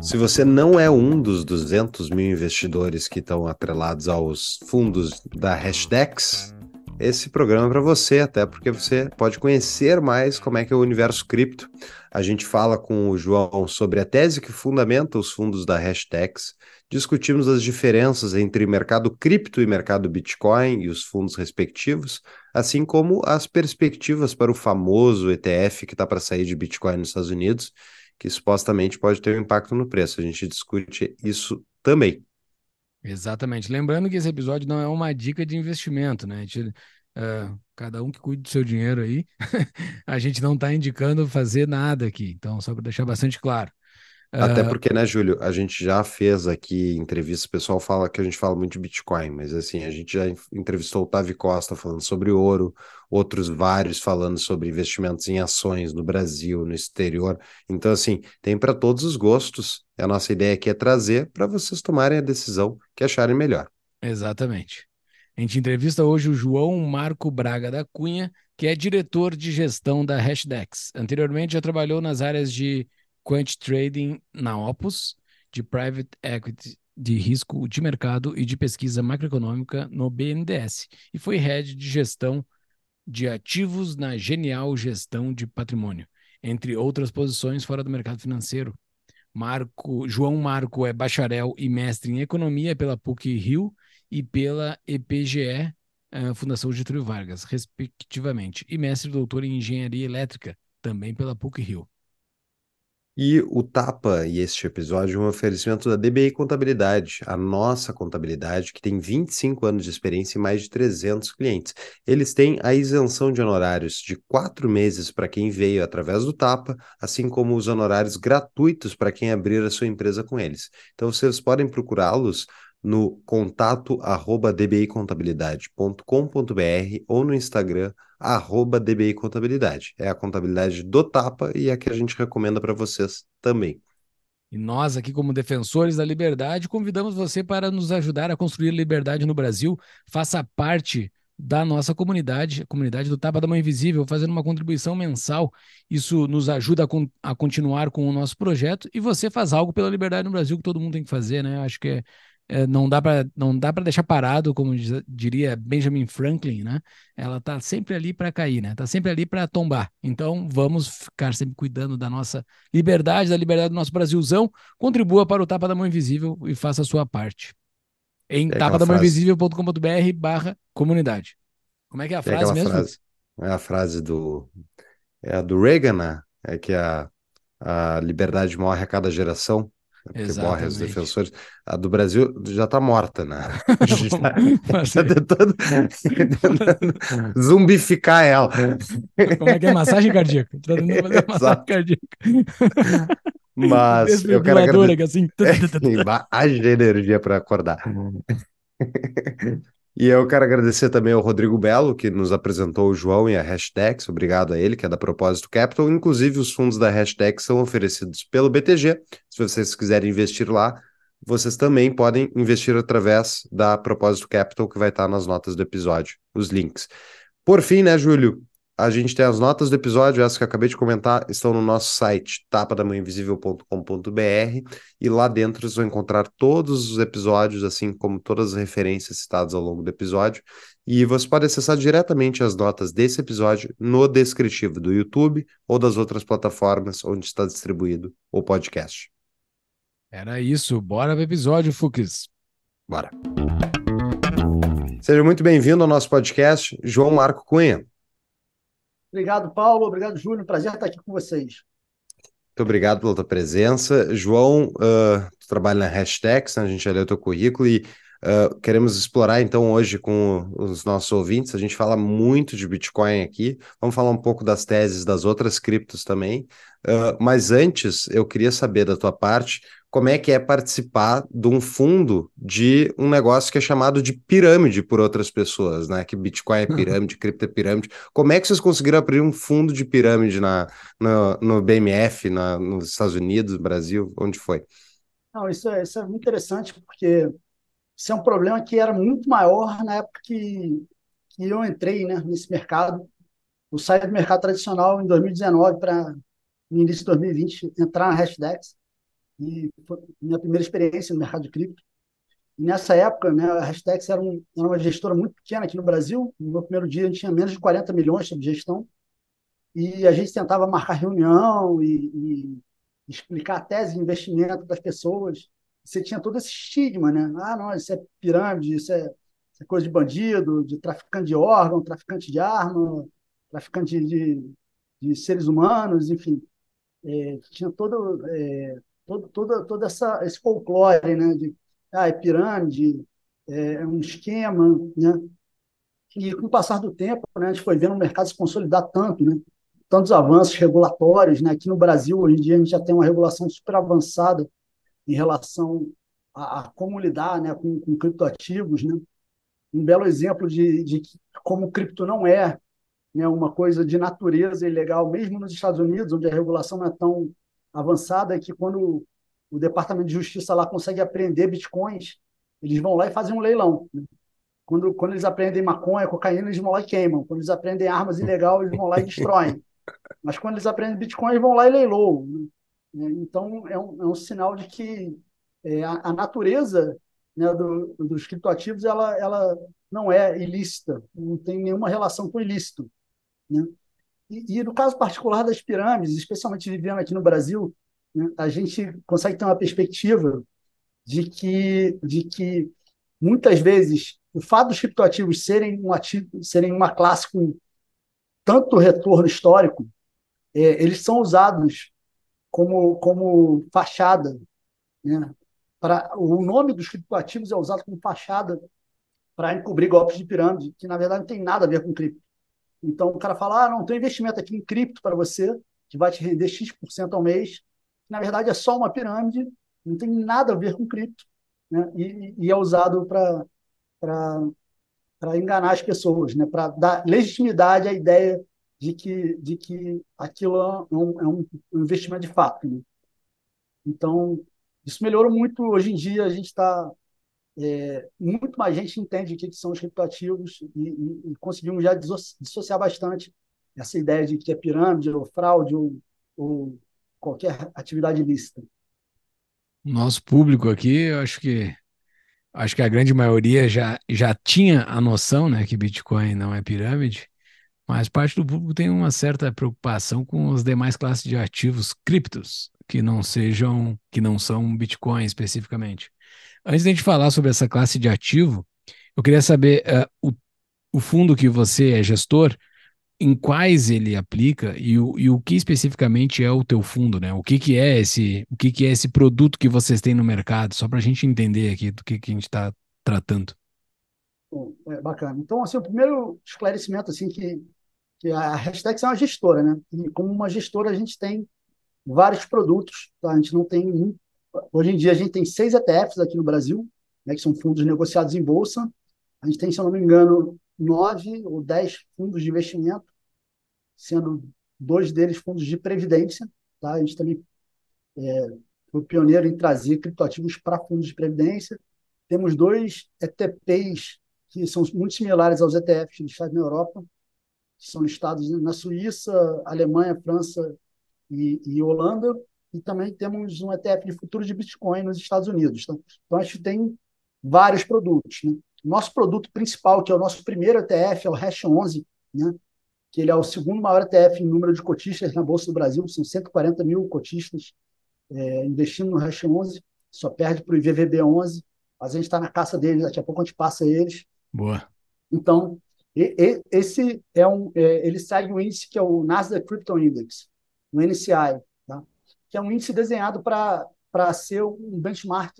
Se você não é um dos 200 mil investidores que estão atrelados aos fundos da Hashdex, esse programa é para você, até porque você pode conhecer mais como é que é o universo cripto. A gente fala com o João sobre a tese que fundamenta os fundos da Hashdex, discutimos as diferenças entre mercado cripto e mercado Bitcoin e os fundos respectivos, assim como as perspectivas para o famoso ETF que está para sair de Bitcoin nos Estados Unidos, que supostamente pode ter um impacto no preço. A gente discute isso também. Exatamente. Lembrando que esse episódio não é uma dica de investimento, né? A gente, uh, cada um que cuide do seu dinheiro aí, a gente não está indicando fazer nada aqui. Então, só para deixar bastante claro. Até uh... porque, né, Júlio, a gente já fez aqui entrevistas, o pessoal fala que a gente fala muito de Bitcoin, mas assim, a gente já entrevistou o Tavi Costa falando sobre ouro, outros vários falando sobre investimentos em ações no Brasil, no exterior. Então, assim, tem para todos os gostos. A nossa ideia aqui é trazer para vocês tomarem a decisão que acharem melhor. Exatamente. A gente entrevista hoje o João Marco Braga da Cunha, que é diretor de gestão da Hashdex. Anteriormente já trabalhou nas áreas de quant trading na Opus, de private equity de risco de mercado e de pesquisa macroeconômica no BNDES e foi head de gestão de ativos na Genial Gestão de Patrimônio, entre outras posições fora do mercado financeiro. Marco, João Marco é bacharel e mestre em economia pela PUC Rio e pela EPGE, eh, Fundação Getúlio Vargas, respectivamente, e mestre e doutor em engenharia elétrica, também pela PUC Rio. E o Tapa e este episódio é um oferecimento da DBI Contabilidade, a nossa contabilidade, que tem 25 anos de experiência e mais de 300 clientes. Eles têm a isenção de honorários de quatro meses para quem veio através do Tapa, assim como os honorários gratuitos para quem abrir a sua empresa com eles. Então vocês podem procurá-los no contato arroba dbicontabilidade.com.br ou no Instagram arroba dbicontabilidade. É a contabilidade do Tapa e é a que a gente recomenda para vocês também. E nós aqui como defensores da liberdade convidamos você para nos ajudar a construir liberdade no Brasil. Faça parte da nossa comunidade, a comunidade do Tapa da Mãe Invisível, fazendo uma contribuição mensal. Isso nos ajuda a, con a, continuar com o nosso projeto e você faz algo pela liberdade no Brasil que todo mundo tem que fazer, né? Acho que é, não dá para não dá para deixar parado, como diria Benjamin Franklin, né? Ela tá sempre ali para cair, né? Tá sempre ali para tombar. Então, vamos ficar sempre cuidando da nossa liberdade, da liberdade do nosso Brasilzão. Contribua para o Tapa da Mão Invisível e faça a sua parte. Em é tapadamãoinvisível.com.br/barra comunidade. Como é que é a frase mesmo? Frase, é a frase do é a do Reagan, né? É que a, a liberdade morre a cada geração. Porque Exatamente. morre os defensores. A do Brasil já está morta, né? A está tá tentando, tentando zumbificar ela. Como é que é? Massagem cardíaca. Tô tentando fazer massagem cardíaca. Mas eu quero agradecer. Assim. Haja energia para acordar. E eu quero agradecer também ao Rodrigo Belo, que nos apresentou o João e a Hashtags. Obrigado a ele, que é da Propósito Capital. Inclusive, os fundos da Hashtag são oferecidos pelo BTG. Se vocês quiserem investir lá, vocês também podem investir através da Propósito Capital, que vai estar nas notas do episódio, os links. Por fim, né, Júlio? A gente tem as notas do episódio, essas que eu acabei de comentar, estão no nosso site, tapadamãoinvisível.com.br, e lá dentro vocês vão encontrar todos os episódios, assim como todas as referências citadas ao longo do episódio, e você pode acessar diretamente as notas desse episódio no descritivo do YouTube ou das outras plataformas onde está distribuído o podcast. Era isso, bora pro episódio, Fux. Bora. Seja muito bem-vindo ao nosso podcast, João Marco Cunha. Obrigado, Paulo. Obrigado, Júlio. Prazer estar aqui com vocês. Muito obrigado pela tua presença. João, uh, tu trabalha na Hashtags, né? a gente já leu teu currículo e uh, queremos explorar então hoje com os nossos ouvintes. A gente fala muito de Bitcoin aqui, vamos falar um pouco das teses das outras criptos também. Uh, mas antes, eu queria saber da tua parte como é que é participar de um fundo de um negócio que é chamado de pirâmide por outras pessoas, né? Que Bitcoin é pirâmide, cripto é pirâmide. Como é que vocês conseguiram abrir um fundo de pirâmide na, no, no BMF, na, nos Estados Unidos, Brasil? Onde foi? Não, isso é, isso é muito interessante, porque isso é um problema que era muito maior na época que, que eu entrei né, nesse mercado. Eu saí do mercado tradicional em 2019 para, no início de 2020, entrar na Hashdex e foi minha primeira experiência no mercado de cripto. E nessa época, né, a Hashtags era, um, era, uma gestora muito pequena aqui no Brasil. No meu primeiro dia, a gente tinha menos de 40 milhões de gestão. E a gente tentava marcar reunião e, e explicar a tese de investimento das pessoas. Você tinha todo esse estigma, né? Ah, não, isso é pirâmide, isso é, isso é coisa de bandido, de traficante de órgão, traficante de arma, traficante de, de seres humanos, enfim. É, tinha todo é, todo, toda, toda essa, esse folclore, né? De, ah, é pirâmide, é, é um esquema, né? E com o passar do tempo, né, a gente foi vendo o mercado se consolidar tanto, né? Tantos avanços regulatórios, né? Aqui no Brasil, hoje em dia, a gente já tem uma regulação super avançada em relação a, a como lidar né, com, com criptoativos, né? Um belo exemplo de, de como cripto não é né, uma coisa de natureza ilegal, mesmo nos Estados Unidos, onde a regulação não é tão avançada é que quando o Departamento de Justiça lá consegue apreender bitcoins, eles vão lá e fazem um leilão. Né? Quando, quando eles aprendem maconha, cocaína, eles vão lá e queimam. Quando eles aprendem armas ilegais, eles vão lá e destroem. Mas quando eles aprendem Bitcoin, eles vão lá e leiloam. Né? Então, é um, é um sinal de que é, a, a, natureza né, do, dos criptoativos ela, ela não é ilícita, não tem nenhuma relação com ilícito. Né? E, e, no caso particular das pirâmides, especialmente vivendo aqui no Brasil, né, a gente consegue ter uma perspectiva de que, de que muitas vezes o fato dos criptoativos serem, um ativo, serem uma classe com tanto retorno histórico, é, eles são usados como, como fachada. Né? Para, o nome dos criptoativos é usado como fachada para encobrir golpes de pirâmide, que na verdade não tem nada a ver com cripto. Então o cara fala: ah, não, tem investimento aqui em cripto para você, que vai te render X% ao mês. Na verdade, é só uma pirâmide, não tem nada a ver com cripto. Né? E, e é usado para enganar as pessoas, né? para dar legitimidade à ideia de que, de que aquilo é um, é um investimento de fato. Né? Então, isso melhorou muito. Hoje em dia, a gente está é, muito mais gente entende o que, são os criptoativos e, e, e, conseguimos já dissociar bastante essa ideia de que é pirâmide ou fraude ou, ou qualquer atividade ilícita. Nosso público aqui, eu acho que acho que a grande maioria já, já tinha a noção né, que Bitcoin não é pirâmide, mas parte do público tem uma certa preocupação com as demais classes de ativos criptos que não sejam, que não são Bitcoin especificamente. Antes de a gente falar sobre essa classe de ativo, eu queria saber uh, o, o fundo que você é gestor, em quais ele aplica e o, e o que especificamente é o teu fundo, né? O que, que é esse, o que, que é esse produto que vocês têm no mercado, só para a gente entender aqui do que, que a gente está tratando. Bom, é bacana. Então, assim, o primeiro esclarecimento assim que, que a Hashtag é uma gestora, né? E como uma gestora a gente tem vários produtos, tá? A gente não tem um Hoje em dia a gente tem seis ETFs aqui no Brasil, né, que são fundos negociados em bolsa. A gente tem, se eu não me engano, nove ou dez fundos de investimento, sendo dois deles fundos de previdência. Tá? A gente também é, foi pioneiro em trazer criptoativos para fundos de previdência. Temos dois ETPs que são muito similares aos ETFs listados na Europa, que são listados na Suíça, Alemanha, França e, e Holanda e também temos um ETF de futuro de Bitcoin nos Estados Unidos. Então, então a gente tem vários produtos. Né? Nosso produto principal, que é o nosso primeiro ETF, é o Hash 11, né? que ele é o segundo maior ETF em número de cotistas na Bolsa do Brasil, são 140 mil cotistas é, investindo no Hash 11, só perde para o IVVB 11, mas a gente está na caça deles, daqui a pouco a gente passa eles. Boa. Então, e, e, esse é um, é, ele segue um índice que é o Nasdaq Crypto Index, o NCI que é um índice desenhado para ser um benchmark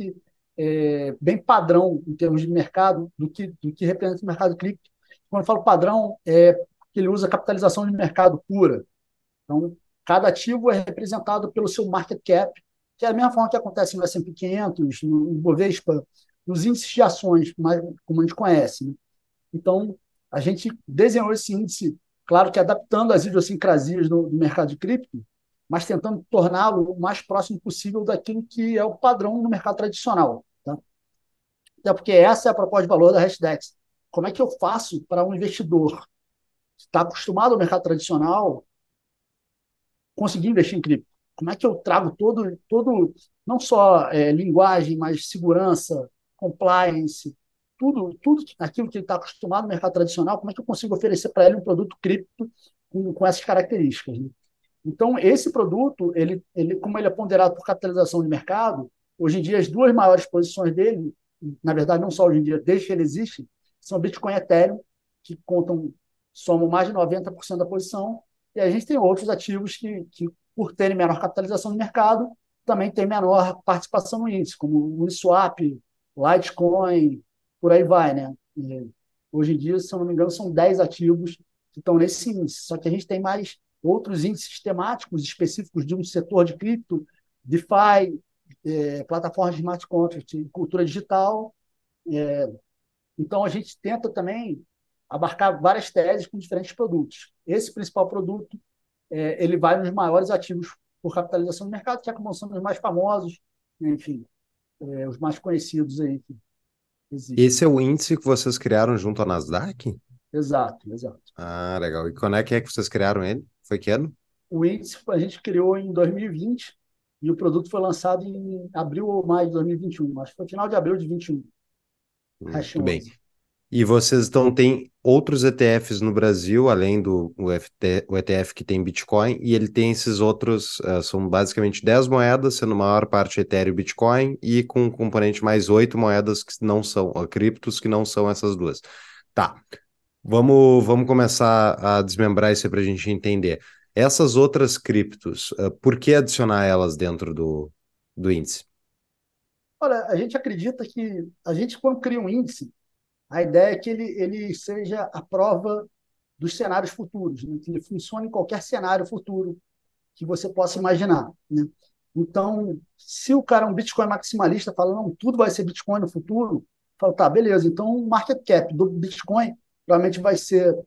é, bem padrão em termos de mercado, do que, do que representa o mercado cripto. Quando eu falo padrão, é que ele usa capitalização de mercado pura. Então, cada ativo é representado pelo seu market cap, que é a mesma forma que acontece no S&P 500, no Bovespa, nos índices de ações, mais, como a gente conhece. Né? Então, a gente desenhou esse índice, claro que adaptando as idiosincrasias do, do mercado de cripto, mas tentando torná-lo o mais próximo possível daquilo que é o padrão no mercado tradicional. Tá? Até porque essa é a proposta de valor da Hashdex. Como é que eu faço para um investidor que está acostumado ao mercado tradicional conseguir investir em cripto? Como é que eu trago todo, todo não só é, linguagem, mas segurança, compliance, tudo, tudo aquilo que ele está acostumado no mercado tradicional, como é que eu consigo oferecer para ele um produto cripto com, com essas características? Né? Então, esse produto, ele, ele, como ele é ponderado por capitalização de mercado, hoje em dia as duas maiores posições dele, na verdade não só hoje em dia, desde que ele existe, são Bitcoin e Ethereum, que contam, somam mais de 90% da posição, e a gente tem outros ativos que, que por terem menor capitalização de mercado, também tem menor participação no índice, como Uniswap, Litecoin, por aí vai, né? E hoje em dia, se eu não me engano, são 10 ativos que estão nesse índice. Só que a gente tem mais outros índices temáticos específicos de um setor de cripto, DeFi, é, plataformas de smart contract, cultura digital. É, então, a gente tenta também abarcar várias teses com diferentes produtos. Esse principal produto é, ele vai nos maiores ativos por capitalização do mercado, que acabam sendo os mais famosos, enfim, é, os mais conhecidos aí. Esse é o índice que vocês criaram junto à Nasdaq? Exato, exato. Ah, legal. E quando é que é que vocês criaram ele? Foi que ano? O índice a gente criou em 2020 e o produto foi lançado em abril ou maio de 2021. Acho que foi final de abril de 2021. Muito bem. E vocês então têm outros ETFs no Brasil, além do o, ETF que tem Bitcoin, e ele tem esses outros, uh, são basicamente 10 moedas, sendo a maior parte Ethereum e Bitcoin, e com um componente mais 8 moedas que não são, uh, criptos que não são essas duas. Tá, vamos, vamos começar a desmembrar isso para a gente entender. Essas outras criptos, uh, por que adicionar elas dentro do, do índice? Olha, a gente acredita que a gente, quando cria um índice, a ideia é que ele, ele seja a prova dos cenários futuros, né? que ele funcione em qualquer cenário futuro que você possa imaginar. Né? Então, se o cara é um Bitcoin maximalista, fala, não, tudo vai ser Bitcoin no futuro, fala, tá, beleza, então o market cap do Bitcoin provavelmente vai ser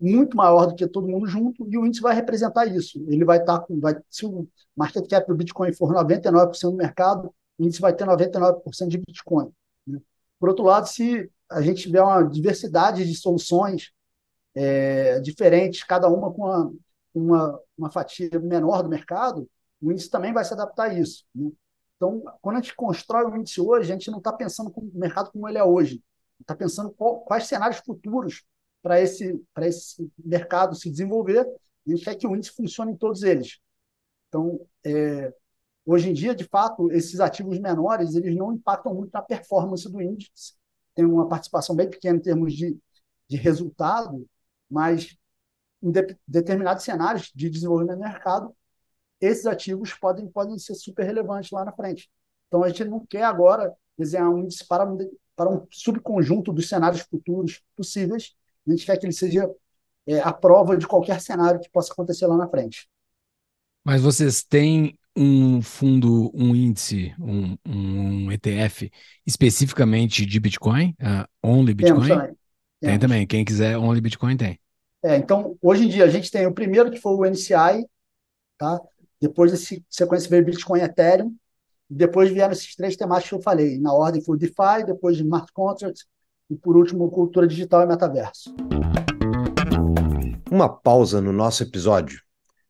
muito maior do que todo mundo junto e o índice vai representar isso. Ele vai estar tá com, vai, se o market cap do Bitcoin for 99% do mercado, o índice vai ter 99% de Bitcoin. Né? Por outro lado, se a gente tiver uma diversidade de soluções é, diferentes, cada uma com uma, uma, uma, fatia menor do mercado, o índice também vai se adaptar a isso. Né? Então, quando a gente constrói o índice hoje, a gente não está pensando com o mercado como ele é hoje. Está pensando qual, quais cenários futuros para esse, esse mercado se desenvolver. E a gente quer que o índice funcione em todos eles. Então, é, hoje em dia, de fato, esses ativos menores eles não impactam muito na performance do índice, tem uma participação bem pequena em termos de, de resultado, mas em de, determinados cenários de desenvolvimento do mercado, esses ativos podem, podem ser super relevantes lá na frente. Então, a gente não quer agora desenhar um índice para para um subconjunto dos cenários futuros possíveis, a gente quer que ele seja é, a prova de qualquer cenário que possa acontecer lá na frente. Mas vocês têm um fundo, um índice, um, um ETF especificamente de Bitcoin? Uh, only Bitcoin? Temos também. Tem também. Quem quiser Only Bitcoin tem. É, então, hoje em dia, a gente tem o primeiro que foi o NCI, tá? Depois desse sequência veio Bitcoin e Ethereum. Depois vieram esses três temáticos que eu falei. Na ordem foi o DeFi, depois Smart Contracts e, por último, cultura digital e metaverso. Uma pausa no nosso episódio.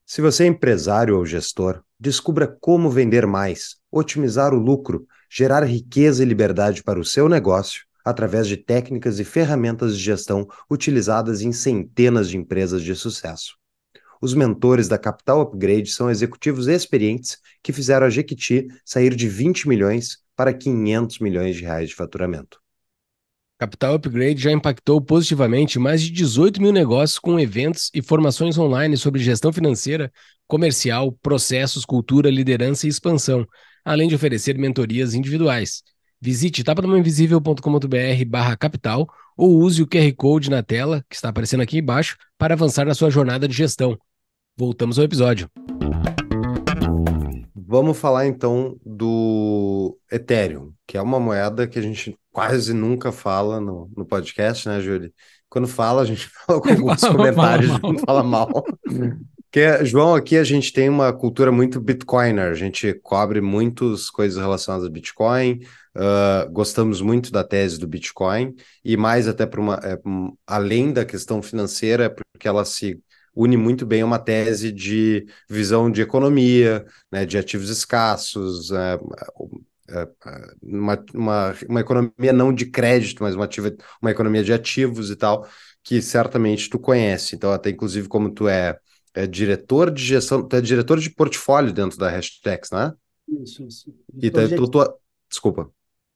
Se você é empresário ou gestor, Descubra como vender mais, otimizar o lucro, gerar riqueza e liberdade para o seu negócio através de técnicas e ferramentas de gestão utilizadas em centenas de empresas de sucesso. Os mentores da Capital Upgrade são executivos experientes que fizeram a Jequiti sair de 20 milhões para 500 milhões de reais de faturamento. Capital Upgrade já impactou positivamente mais de 18 mil negócios com eventos e formações online sobre gestão financeira, comercial, processos, cultura, liderança e expansão, além de oferecer mentorias individuais. Visite tapadamainvisível.com.br barra capital ou use o QR Code na tela, que está aparecendo aqui embaixo, para avançar na sua jornada de gestão. Voltamos ao episódio. vamos falar então do Ethereum, que é uma moeda que a gente quase nunca fala no, no podcast, né, Júlio? Quando fala, a gente fala com alguns comentários, fala não fala mal. Porque, João, aqui a gente tem uma cultura muito Bitcoiner, a gente cobre muitas coisas relacionadas a Bitcoin, uh, gostamos muito da tese do Bitcoin, e mais até para uma. É, um, além da questão financeira, porque ela se une muito bem a uma tese de visão de economia, né, de ativos escassos, é, é, é, uma, uma, uma economia não de crédito, mas uma, ativa, uma economia de ativos e tal, que certamente tu conhece. Então, até inclusive como tu é é diretor de gestão, tu é diretor de portfólio dentro da Hashtags, né? Isso, isso. E tá, tu, tua... Desculpa.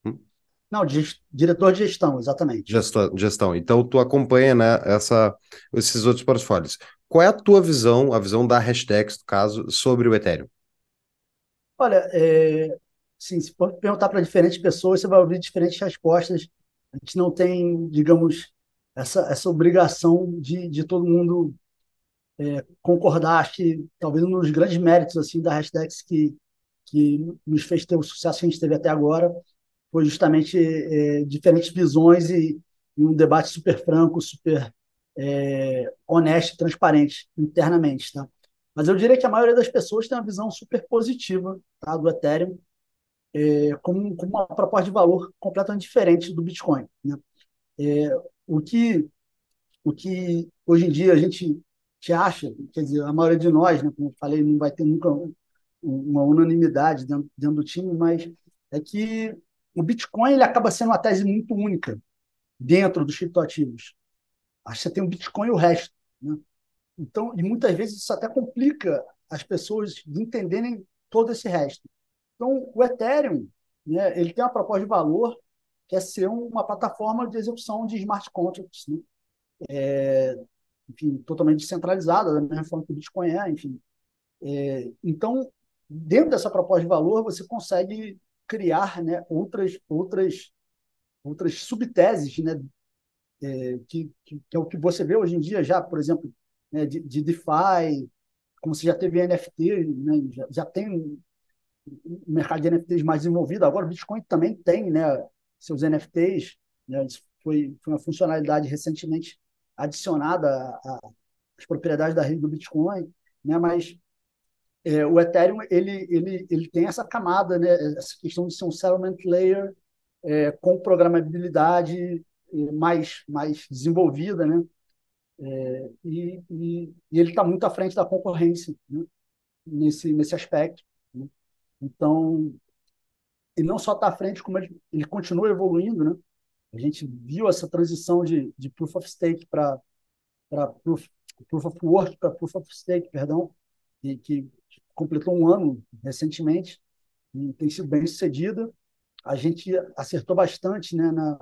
Hum? Não, de, diretor de gestão, exatamente. Gestão, gestão. Então tu acompanha né, essa, esses outros portfólios. Qual é a tua visão, a visão da Hashtags, no caso, sobre o Ethereum? Olha, é, sim, se perguntar para diferentes pessoas, você vai ouvir diferentes respostas. A gente não tem, digamos, essa, essa obrigação de, de todo mundo é, concordar, acho que talvez um dos grandes méritos assim da Hashtags que, que nos fez ter o sucesso que a gente teve até agora foi justamente é, diferentes visões e, e, um debate super franco, super é, honesto e transparente internamente. Tá? Mas eu diria que a maioria das pessoas tem uma visão super positiva tá, do Ethereum é, como, como uma proposta de valor completamente diferente do Bitcoin. Né? É, o, que, o que hoje em dia a gente gente acha, quer dizer, a maioria de nós, né, como eu falei, não vai ter nunca uma unanimidade dentro, dentro do time, mas é que o Bitcoin ele acaba sendo uma tese muito única dentro dos criptoativos. Que você tem o Bitcoin e o resto. Né? Então, e muitas vezes isso até complica as pessoas de entenderem todo esse resto. Então, o Ethereum, né, ele tem uma proposta de valor que é ser uma plataforma de execução de smart contracts, né? É, enfim, totalmente descentralizada, da mesma forma que o Bitcoin é, enfim. É, então, dentro dessa proposta de valor, você consegue criar né, outras, outras, outras subteses, né, é, que, que, que, é o que você vê hoje em dia já, por exemplo, né, de, de DeFi, como você já teve NFT, né, já, já tem um, mercado de NFTs mais desenvolvido, agora o Bitcoin também tem né, seus NFTs, né, isso foi, foi uma funcionalidade recentemente adicionada às propriedades da rede do Bitcoin, né? mas é, o Ethereum ele, ele, ele tem essa camada, né? essa questão de ser um settlement layer é, com programabilidade mais, mais desenvolvida, né? É, e, e, e, ele está muito à frente da concorrência né? nesse, nesse aspecto. Né? Então, ele não só está à frente, como ele, ele continua evoluindo, né? A gente viu essa transição de, de Proof of Stake para proof, proof of Work para Proof of Stake, perdão, e que completou um ano recentemente e tem sido bem sucedida. A gente acertou bastante né, na,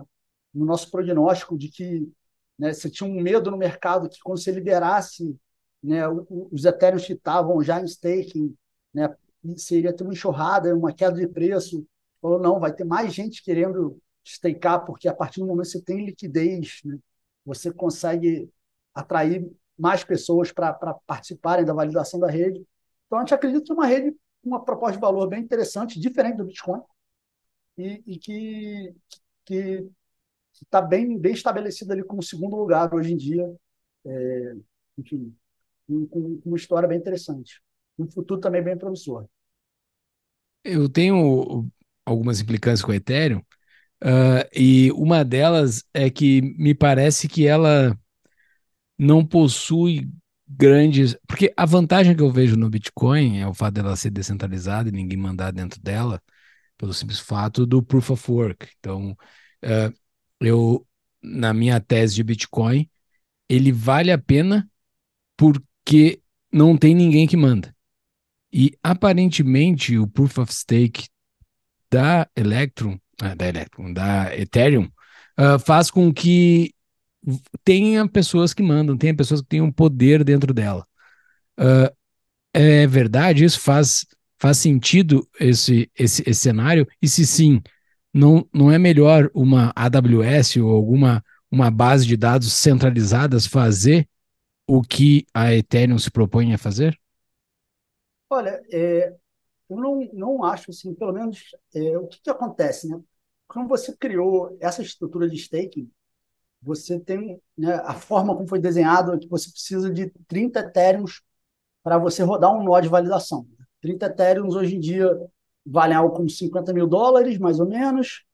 no nosso prognóstico de que né, você tinha um medo no mercado que quando você liberasse né, os Ethereum que estavam já em staking, né, seria ter uma enxurrada, uma queda de preço. Falou, não, vai ter mais gente querendo stakear, porque a partir do momento que você tem liquidez, né, você consegue atrair mais pessoas para participarem da validação da rede. Então, a gente acredita que uma rede com uma proposta de valor bem interessante, diferente do Bitcoin, e, e que que está bem, bem estabelecida ali como segundo lugar hoje em dia. É, enfim, com, com uma história bem interessante. Um futuro também bem promissor. Eu tenho algumas implicâncias com o Ethereum, Uh, e uma delas é que me parece que ela não possui grandes. Porque a vantagem que eu vejo no Bitcoin é o fato dela ser descentralizada e ninguém mandar dentro dela, pelo simples fato do proof of work. Então, uh, eu, na minha tese de Bitcoin, ele vale a pena porque não tem ninguém que manda. E aparentemente o proof of stake da Electrum ah, da Electron, da Ethereum, uh, faz com que tenha pessoas que mandam, tenha pessoas que tenham poder dentro dela. Uh, é verdade isso? Faz, faz sentido esse, esse, esse cenário? E se sim, não, não é melhor uma AWS ou alguma uma base de dados centralizadas fazer o que a Ethereum se propõe a fazer? Olha, é, eu não, não acho, assim, pelo menos, é, o que, que acontece, né? Quando você criou essa estrutura de staking, você tem né, a forma como foi desenhado é que você precisa de 30 Ethereums para você rodar um nó de validação. 30 Ethereums hoje em dia valem algo como 50 mil dólares, mais ou menos,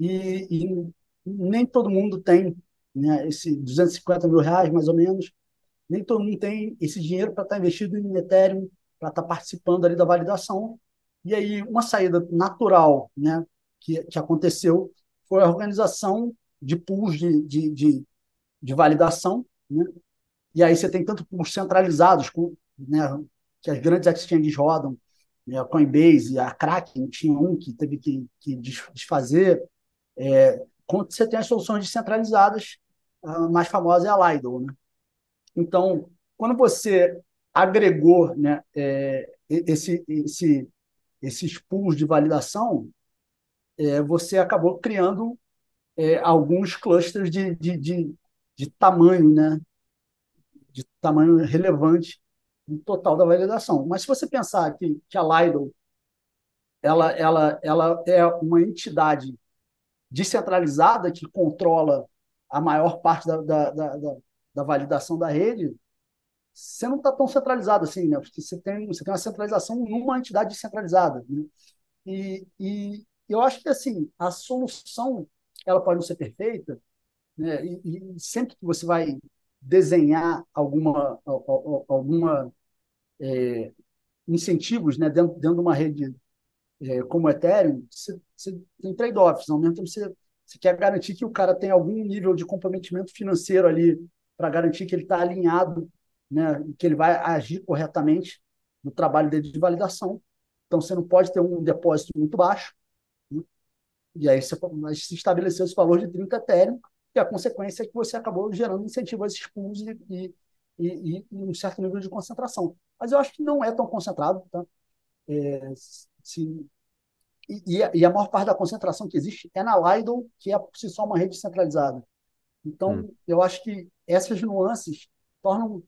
e, e nem todo mundo tem né, esse 250 mil reais, mais ou menos, nem todo mundo tem esse dinheiro para estar tá investido em Ethereum, para estar tá participando ali da validação. E aí, uma saída natural né, que, que aconteceu foi a organização de pools de, de, de, de validação. Né? E aí você tem tanto pools centralizados, com, né, que as grandes exchanges rodam, a Coinbase, a Kraken, tinha um que teve que, que desfazer, é, quanto você tem as soluções descentralizadas, a mais famosa é a Lido. Né? Então, quando você agregou né, é, esse, esse, esses pools de validação, é, você acabou criando é, alguns clusters de, de, de, de, tamanho, né, de tamanho relevante total da validação. Mas se você pensar que, que a Lido ela, ela, ela é uma entidade descentralizada que controla a maior parte da, da, da, da validação da rede, você não está tão centralizado assim, né? Porque você tem, você tem uma centralização numa entidade descentralizada. Né? E, e eu acho que assim a solução ela pode não ser perfeita, né? E, e sempre que você vai desenhar alguma alguma é, incentivos, né, dentro, dentro de uma rede é, como Ethereum, você, você tem trade-offs. Ao mesmo tempo, você, você quer garantir que o cara tem algum nível de comprometimento financeiro ali para garantir que ele está alinhado, né, que ele vai agir corretamente no trabalho dele de validação. Então, você não pode ter um depósito muito baixo. Né? E aí você se estabeleceu esse valor de 30 Ethereum, e a consequência é que você acabou gerando incentivo a esses pools e, e, e, e, um certo nível de concentração. Mas eu acho que não é tão concentrado. Tá? É, se, e, e, a maior parte da concentração que existe é na Lido, que é por si só uma rede centralizada. Então, hum. eu acho que essas nuances tornam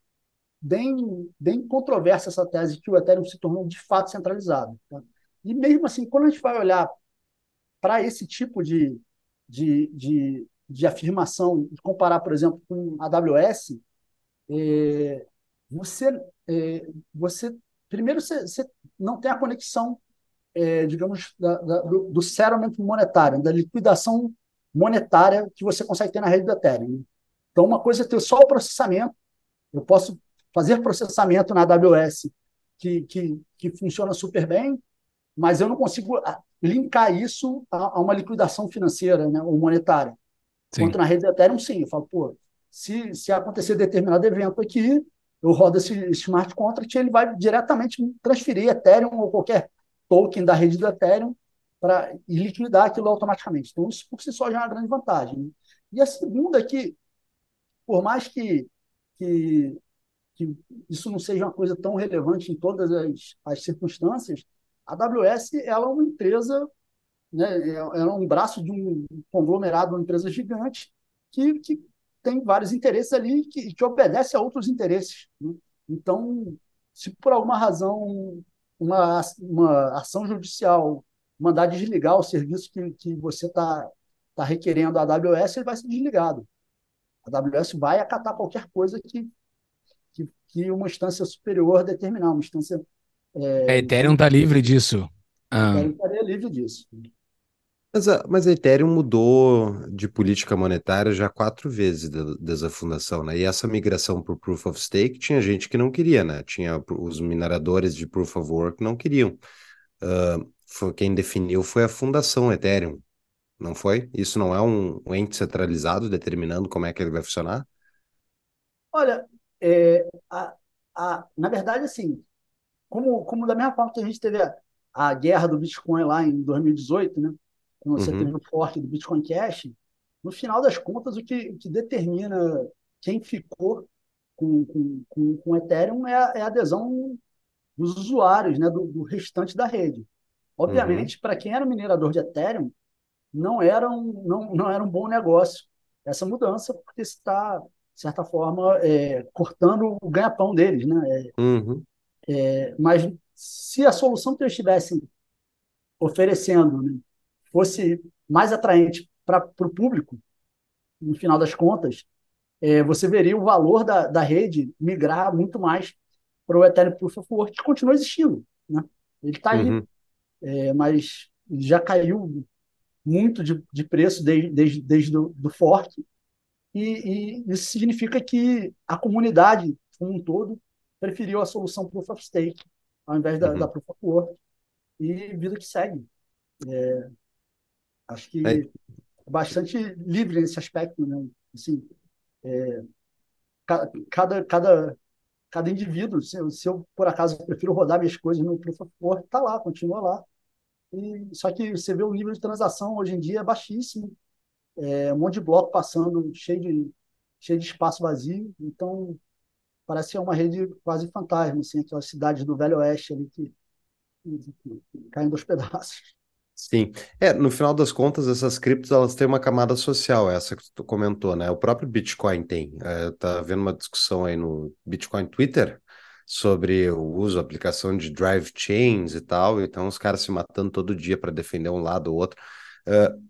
bem, bem controversa essa tese que o Ethereum se tornou de fato centralizado. Tá? E mesmo assim, quando a gente vai olhar para esse tipo de, de, de, de afirmação, e comparar, por exemplo, com a AWS, é, você, é, você primeiro você, você, não tem a conexão, é, digamos, da, da, do, do settlement monetário, da liquidação monetária que você consegue ter na rede do Ethereum. Então, uma coisa é ter só o processamento. Eu posso fazer processamento na AWS que, que, que funciona super bem, mas eu não consigo ah, linkar isso a, a uma liquidação financeira né, ou monetária. Sim. Enquanto na rede do Ethereum, sim. Eu falo, pô, se, se acontecer determinado evento aqui, eu rodo esse smart contract e ele vai diretamente transferir Ethereum ou qualquer token da rede do Ethereum para liquidar aquilo automaticamente. Então, isso por si só já é uma grande vantagem. Né? E a segunda é que, por mais que, que, que, isso não seja uma coisa tão relevante em todas as, as circunstâncias, a AWS ela é uma empresa, né, é, é um braço de um conglomerado, uma empresa gigante, que, que tem vários interesses ali que, que obedece a outros interesses. Né? Então, se por alguma razão uma, uma ação judicial mandar desligar o serviço que, que você está tá requerendo a AWS, ele vai ser desligado. A AWS vai acatar qualquer coisa que, que, que uma instância superior determinar, uma instância. É, a Ethereum está livre disso. Ah. A Ethereum estaria livre disso. Mas a, mas a Ethereum mudou de política monetária já quatro vezes desde a fundação, né? E essa migração para o Proof of Stake tinha gente que não queria, né? Tinha os mineradores de Proof of Work não queriam. Uh, foi, quem definiu foi a Fundação Ethereum, não foi? Isso não é um, um ente centralizado determinando como é que ele vai funcionar? Olha, é, a, a, na verdade, assim, como, como da mesma forma que a gente teve a, a guerra do Bitcoin lá em 2018, né? Você uhum. teve o fork do Bitcoin Cash, no final das contas, o que, que determina quem ficou com, com, com, com Ethereum é a, é a adesão dos usuários, né, do, do restante da rede. Obviamente, uhum. para quem era minerador de Ethereum, não era um, não, não era um bom negócio essa mudança, porque está, de certa forma, é, cortando o ganha-pão deles. Né? É, uhum. é, mas, se a solução que eles estivessem oferecendo né, fosse mais atraente para o público, no final das contas, é, você veria o valor da, da rede migrar muito mais para o Ethereum Proof of Work, que continua existindo. Né? Ele está aí, uhum. é, mas já caiu muito de, de preço desde, desde, desde do, do fork, e, e, isso significa que a comunidade, como um todo, preferiu a solução Proof of Stake ao invés da, uhum. da Proof of Work, e vida que segue. É, acho que é. bastante livre nesse aspecto, né? Assim, é, cada, cada, cada indivíduo, se eu, se eu, por acaso prefiro rodar minhas coisas no Proof of Work, está lá, continua lá. E, só que você vê o nível de transação hoje em dia é baixíssimo, é, um monte de bloco passando, cheio de, cheio de espaço vazio, então parece que é uma rede quase fantasma, assim, aquelas cidades do Velho Oeste ali que, que, que caem dos pedaços. Sim, é, no final das contas, essas criptos elas têm uma camada social, essa que tu comentou, né? O próprio Bitcoin tem. É, tá vendo uma discussão aí no Bitcoin Twitter sobre o uso, aplicação de drive chains e tal, então os caras se matando todo dia para defender um lado ou outro. Uh,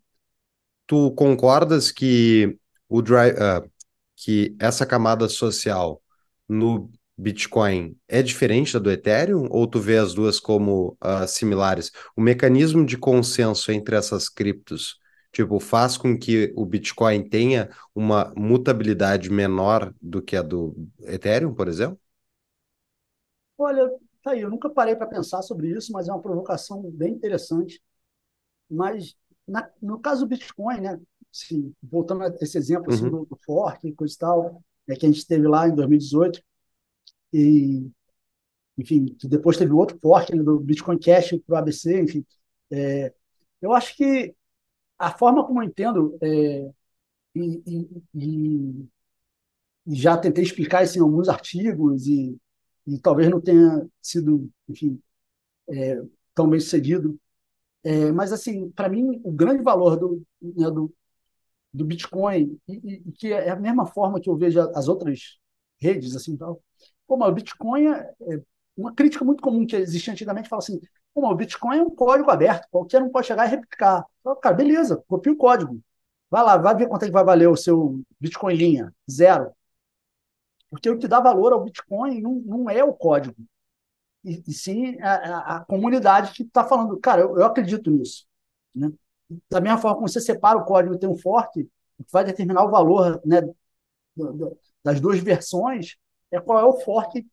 tu concordas que o drive, uh, que essa camada social no Bitcoin é diferente da do Ethereum ou tu vê as duas como uh, similares? O mecanismo de consenso entre essas criptos, tipo, faz com que o Bitcoin tenha uma mutabilidade menor do que a do Ethereum, por exemplo? Olha, tá aí, eu nunca parei para pensar sobre isso, mas é uma provocação bem interessante. Mas na, no caso do Bitcoin, né, assim, voltando a esse exemplo assim, uhum. do, do fork e coisa e tal, é que a gente teve lá em 2018, e, enfim, depois teve outro fork né, do Bitcoin Cash para o ABC, enfim. É, eu acho que a forma como eu entendo, é, e, e, e, já tentei explicar isso em alguns artigos, e, talvez não tenha sido, enfim, é, tão bem sucedido, é, mas, assim, para mim, o grande valor do, né, do, do Bitcoin, e, que é a mesma forma que eu vejo as outras redes, assim, tal, Pô, mas o Bitcoin é, é uma crítica muito comum que existia antigamente, fala assim, Pô, mas o Bitcoin é um código aberto, qualquer um pode chegar e replicar. Então, cara, beleza, copia o código. Vai lá, vai ver quanto é que vai valer o seu Bitcoin linha. Zero. Porque o que dá valor ao Bitcoin não, não é o código, e, e sim a, a, comunidade que está falando. Cara, eu, eu acredito nisso. Né? Da mesma forma como você separa o código e tem um que vai determinar o valor né, das duas versões é qual é o forte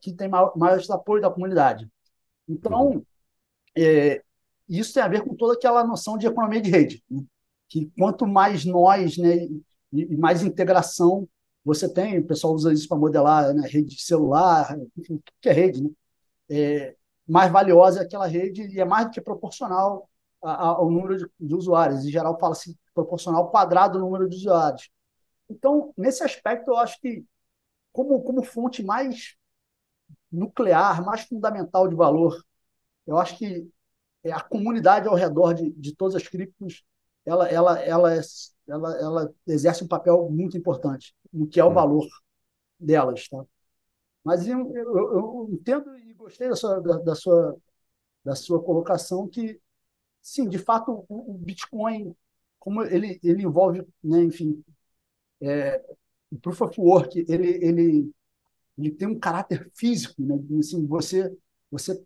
que tem maior, apoio da comunidade. Então, é, isso tem a ver com toda aquela noção de economia de rede, né? que quanto mais nós né, e, mais integração você tem, o pessoal usa isso para modelar né, rede celular, enfim, que é rede, né? É, mais valiosa é aquela rede e é mais do que proporcional ao número de, de usuários. Em geral, fala-se proporcional ao quadrado do número de usuários. Então, nesse aspecto, eu acho que como, como fonte mais nuclear, mais fundamental de valor. Eu acho que é, a comunidade ao redor de, de todas as criptos ela, ela, ela, ela, ela exerce um papel muito importante no que é o hum. valor delas. Tá? Mas eu, eu, eu entendo e gostei da sua, da, da, sua, da sua colocação que, sim, de fato, o, o Bitcoin, como ele, ele envolve, né, enfim, é, o Proof of Work, ele, ele, ele tem um caráter físico, né? Assim, você, você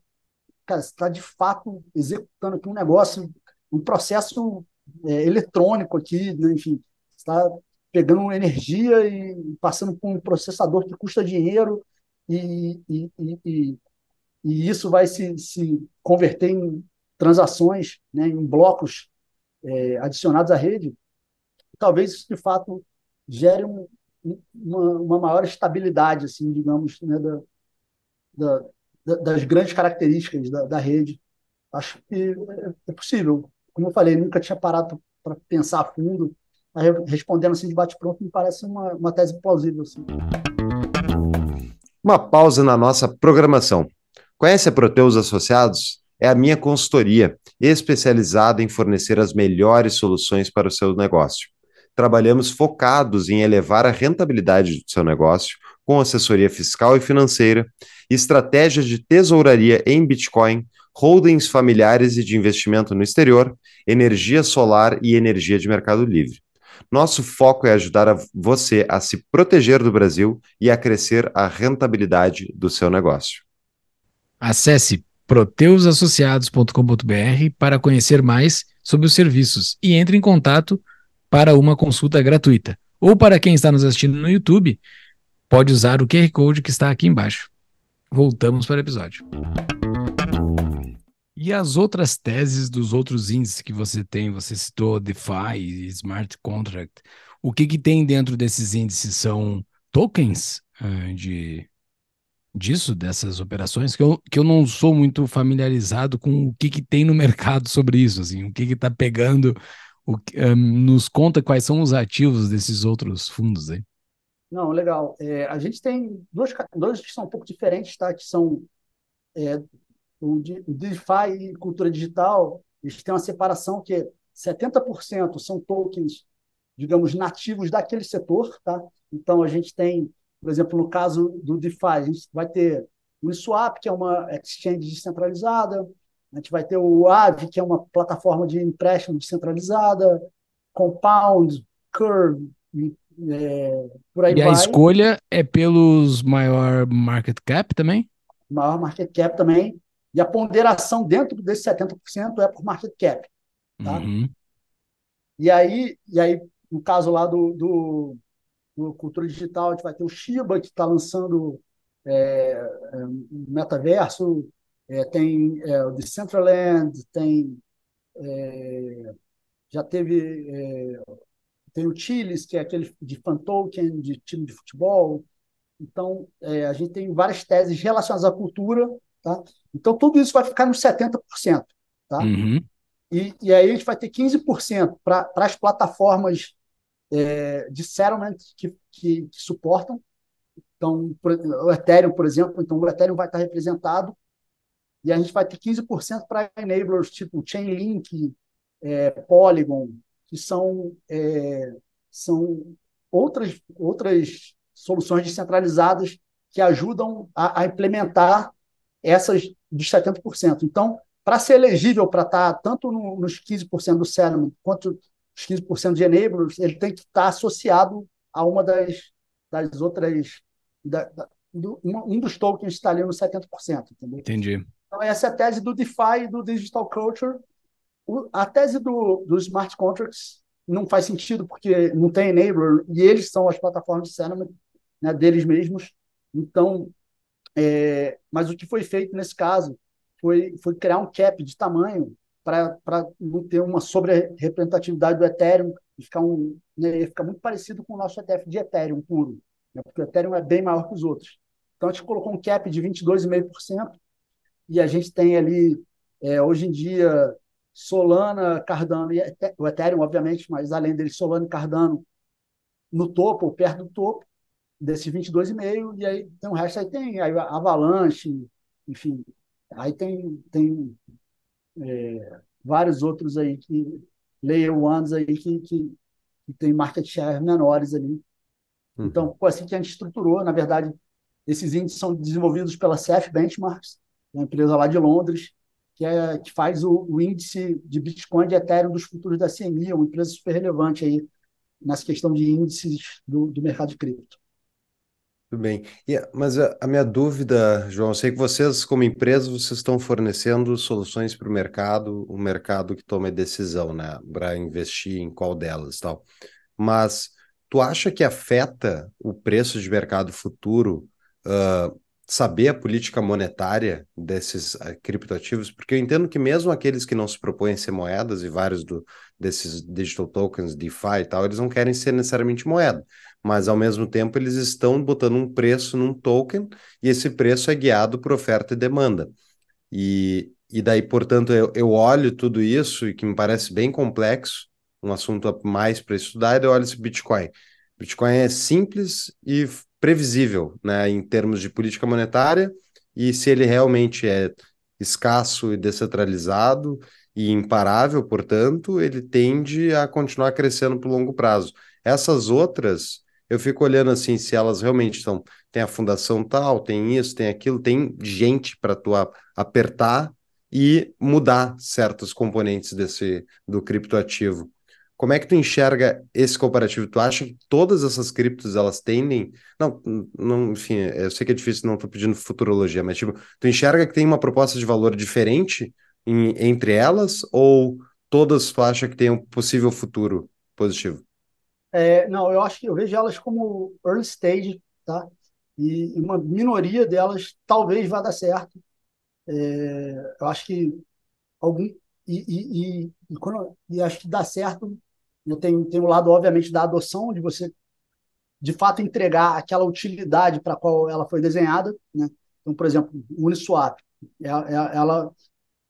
está de fato executando aqui um negócio, um processo é, eletrônico aqui, né? enfim, está pegando energia e passando por um processador que custa dinheiro e, e, e, e isso vai se, se converter em transações, né, em blocos é, adicionados à rede. Talvez isso, de fato, gere um, uma, uma maior estabilidade, assim, digamos, né, da, da, das grandes características da, da rede. Acho que é possível. Como eu falei, nunca tinha parado para pensar a fundo. Respondendo assim de bate-pronto, me parece uma, uma tese plausível. Assim. Uma pausa na nossa programação. Conhece a Proteus Associados? É a minha consultoria, especializada em fornecer as melhores soluções para o seu negócio trabalhamos focados em elevar a rentabilidade do seu negócio com assessoria fiscal e financeira, estratégias de tesouraria em Bitcoin, holdings familiares e de investimento no exterior, energia solar e energia de mercado livre. Nosso foco é ajudar a você a se proteger do Brasil e a crescer a rentabilidade do seu negócio. Acesse proteusassociados.com.br para conhecer mais sobre os serviços e entre em contato para uma consulta gratuita. Ou para quem está nos assistindo no YouTube, pode usar o QR Code que está aqui embaixo. Voltamos para o episódio. E as outras teses dos outros índices que você tem, você citou DeFi, Smart Contract, o que, que tem dentro desses índices? São tokens uh, de disso, dessas operações, que eu, que eu não sou muito familiarizado com o que, que tem no mercado sobre isso, assim, o que está pegando, o, um, nos conta quais são os ativos desses outros fundos aí. Não, legal. É, a gente tem dois, dois que são um pouco diferentes, tá? Que são é, o, DeFi e cultura digital. Eles têm uma separação que 70% são tokens, digamos, nativos daquele setor, tá? Então a gente tem por exemplo, no caso do DeFi, a gente vai ter o Uniswap, que é uma exchange descentralizada, a gente vai ter o Aave, que é uma plataforma de empréstimo descentralizada, Compound, Curve, é, por aí e vai. a escolha é pelos maior market cap também? Maior market cap também. E a ponderação dentro desse 70% é por market cap. Tá? Uhum. E, aí, e aí, no caso lá do, do, no Cultura Digital, a gente vai ter o Shiba, que está lançando é, é, metaverso, é, tem é, o Decentraland, tem é, já teve é, tem o Chiles, que é aquele de fan token, de time de futebol. Então, é, a gente tem várias teses relacionadas à cultura, tá? Então, tudo isso vai ficar nos 70%, tá? Uhum. E, e aí a gente vai ter 15% para as plataformas é, de settlement que, que, que, suportam. Então, o Ethereum, por exemplo, então o Ethereum vai estar representado e a gente vai ter 15% para enablers tipo Chainlink, é, Polygon, que são, é, são outras, outras soluções descentralizadas que ajudam a, a implementar essas dos 70%. Então, para ser elegível para estar tanto no, nos 15% do settlement quanto os 15% de enablers, ele tem que estar associado a uma das, das outras. Da, da, do, um dos tokens está ali no 70%. Entendeu? Entendi. Então, essa é a tese do DeFi e do Digital Culture. O, a tese do, do Smart Contracts não faz sentido, porque não tem enabler, e eles são as plataformas de settlement né, deles mesmos. Então, é, mas o que foi feito nesse caso foi, foi criar um cap de tamanho para não ter uma sobre-representatividade do Ethereum e ficar, um, né, ficar muito parecido com o nosso ETF de Ethereum puro, né, porque o Ethereum é bem maior que os outros. Então, a gente colocou um cap de 22,5% e a gente tem ali, é, hoje em dia, Solana, Cardano e o Ethereum, obviamente, mas além dele, Solana e Cardano no topo, ou perto do topo, desses 22,5%, e aí tem o resto, aí tem aí Avalanche, enfim, aí tem, tem é, vários outros aí que layer ones aí que, que, que tem market share menores ali. Uhum. Então, foi assim que a gente estruturou. Na verdade, esses índices são desenvolvidos pela CF Benchmarks, uma empresa lá de Londres, que, é, que faz o, o índice de Bitcoin e Ethereum dos futuros da CME, uma empresa super relevante aí nessa questão de índices do, do mercado de cripto. Tudo bem. E, mas a, a, minha dúvida, João, sei que vocês, como empresa, vocês estão fornecendo soluções para o mercado, o mercado que toma decisão, né, para investir em qual delas tal. Mas tu acha que afeta o preço de mercado futuro uh, saber a política monetária desses uh, criptoativos? Porque eu entendo que mesmo aqueles que não se propõem a ser moedas, e vários do, desses digital tokens, DeFi e tal, eles não querem ser necessariamente moeda mas ao mesmo tempo eles estão botando um preço num token e esse preço é guiado por oferta e demanda. E, e daí, portanto, eu, eu olho tudo isso e que me parece bem complexo, um assunto mais para estudar, eu olho esse Bitcoin. Bitcoin é simples e previsível, né, em termos de política monetária, e se ele realmente é escasso e descentralizado e imparável, portanto, ele tende a continuar crescendo por longo prazo. Essas outras eu fico olhando assim se elas realmente estão. Tem a fundação tal, tem isso, tem aquilo, tem gente para tu apertar e mudar certos componentes desse do criptoativo. Como é que tu enxerga esse comparativo? Tu acha que todas essas criptos elas tendem? Não, não, enfim, eu sei que é difícil, não estou pedindo futurologia, mas tipo, tu enxerga que tem uma proposta de valor diferente em, entre elas ou todas tu acha que tem um possível futuro positivo? É, não, eu acho que eu vejo elas como early stage, tá? E uma minoria delas talvez vá dar certo. É, eu acho que algum e, e, e, e, quando, e acho que dá certo tenho, tenho o lado, obviamente, da adoção, de você, de fato, entregar aquela utilidade para a qual ela foi desenhada. Né? Então, por exemplo, Uniswap, ela, é, é, ela,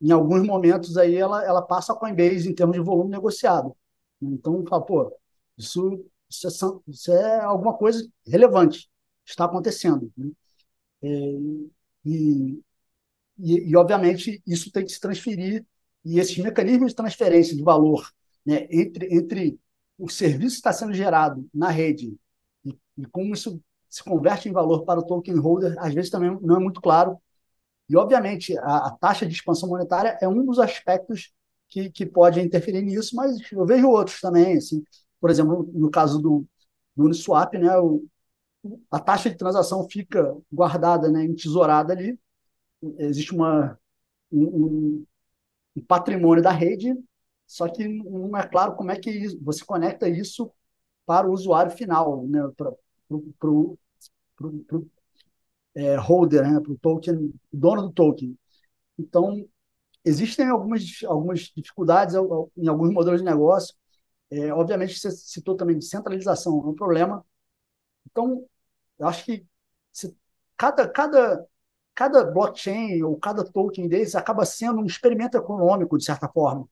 em alguns momentos, aí ela, ela passa a Coinbase em termos de volume negociado. Então, fala, pô, isso, isso, é, isso é alguma coisa relevante, está acontecendo. Né? É, e, e, e, obviamente, isso tem que se transferir, e esses mecanismos de transferência de valor né, entre, entre o serviço que está sendo gerado na rede e, e, como isso se converte em valor para o token holder, às vezes também não é muito claro. E, obviamente, a, a taxa de expansão monetária é um dos aspectos que, que pode interferir nisso, mas eu vejo outros também. Assim, por exemplo, no caso do, do Uniswap, né, o, a taxa de transação fica guardada, né, entesourada ali. Existe uma, um, um patrimônio da rede só que não é claro como é que você conecta isso para o usuário final, né? para o é, holder, né? para o token, dono do token. Então, existem algumas, algumas dificuldades em alguns modelos de negócio. É, obviamente, você citou também descentralização, é um problema. Então, eu acho que se, cada, cada, cada blockchain ou cada token deles acaba sendo um experimento econômico, de certa forma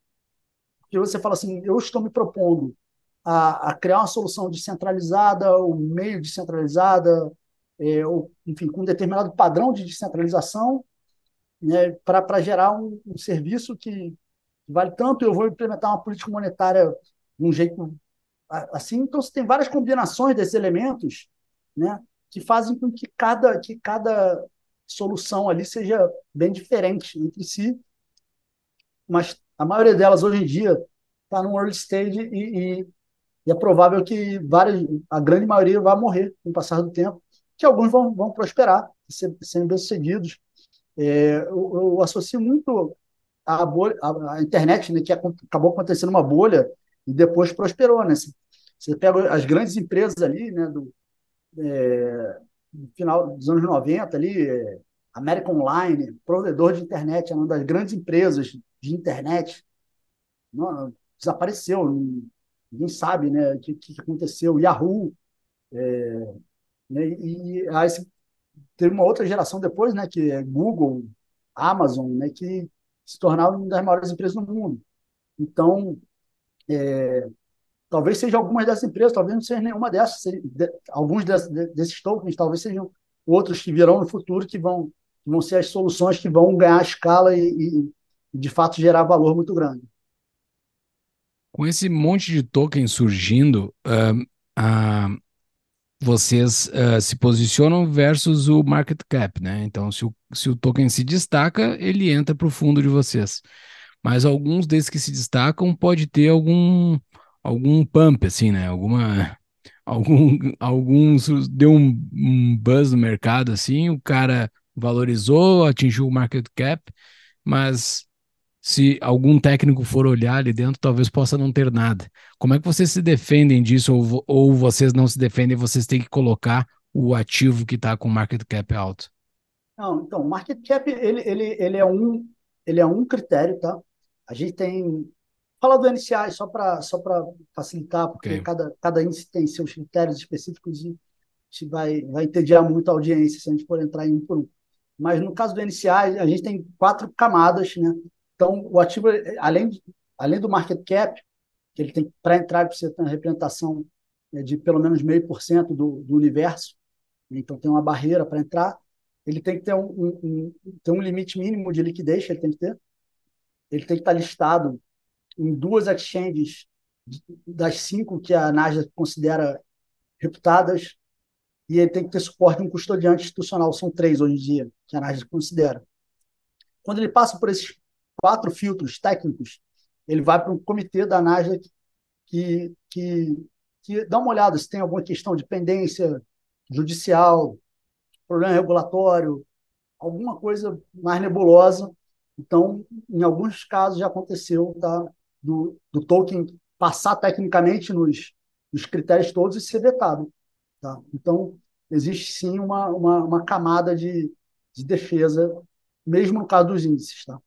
que você fala assim, eu estou me propondo a, a criar uma solução descentralizada, ou meio descentralizada, é, ou, enfim, com um determinado padrão de descentralização, né, para gerar um, um, serviço que vale tanto, eu vou implementar uma política monetária de um jeito assim. Então, você tem várias combinações desses elementos né, que fazem com que cada, que cada solução ali seja bem diferente entre si, mas a maioria delas hoje em dia está no early stage e, e, e, é provável que várias, a grande maioria vá morrer com o passar do tempo, que alguns vão, vão prosperar, ser, serem bem-sucedidos. É, eu, eu, associo muito a, bolha, a, a internet, né, que acabou acontecendo uma bolha e depois prosperou. Né? Você, você pega as grandes empresas ali, né, do, é, no final dos anos 90, ali, é, América Online, provedor de internet, é uma das grandes empresas de internet. Não, desapareceu, ninguém sabe né, o que, que aconteceu. Yahoo. É, né, e aí teve uma outra geração depois, né, que é Google, Amazon, né, que se tornaram uma das maiores empresas do mundo. Então, é, talvez seja algumas dessas empresas, talvez não seja nenhuma dessas, de, alguns desses, tokens, talvez sejam outros que virão no futuro que vão, vão ser as soluções que vão ganhar escala e, e, de fato gerar valor muito grande. Com esse monte de token surgindo, uh, uh, vocês uh, se posicionam versus o market cap, né? Então, se o, se o token se destaca, ele entra para o fundo de vocês. Mas alguns desses que se destacam pode ter algum algum pump, assim, né? Alguma algum alguns deu um, um buzz no mercado, assim, o cara valorizou, atingiu o market cap, mas se algum técnico for olhar ali dentro, talvez possa não ter nada. Como é que vocês se defendem disso ou, ou vocês não se defendem, vocês têm que colocar o ativo que está com market cap alto? Não, então, market cap ele, ele, ele, é um, ele é um critério, tá? A gente tem. Fala do NCI só para só facilitar, porque okay. cada, cada índice tem seus critérios específicos e gente vai, vai entediar muito a audiência se a gente for entrar em um por um. Mas no caso do NCI, a gente tem quatro camadas, né? Então, o ativo, além, além do market cap, que ele tem para entrar, precisa ter uma representação né, de pelo menos meio por cento do, do universo, então tem uma barreira para entrar, ele tem que ter um, um, um, ter um limite mínimo de liquidez que ele tem que ter, ele tem que estar listado em duas exchanges das cinco que a Nasdaq considera reputadas, e ele tem que ter suporte de um custodiante institucional. São três hoje em dia que a Nasdaq considera. Quando ele passa por esses quatro filtros técnicos, ele vai para um comitê da Nasdaq que, que, que dá uma olhada se tem alguma questão de pendência judicial, problema regulatório, alguma coisa mais nebulosa. Então, em alguns casos já aconteceu tá, do, do token passar tecnicamente nos, nos critérios todos e ser vetado. Tá? Então, existe sim uma, uma, uma camada de, de defesa, mesmo no caso dos índices. Tá?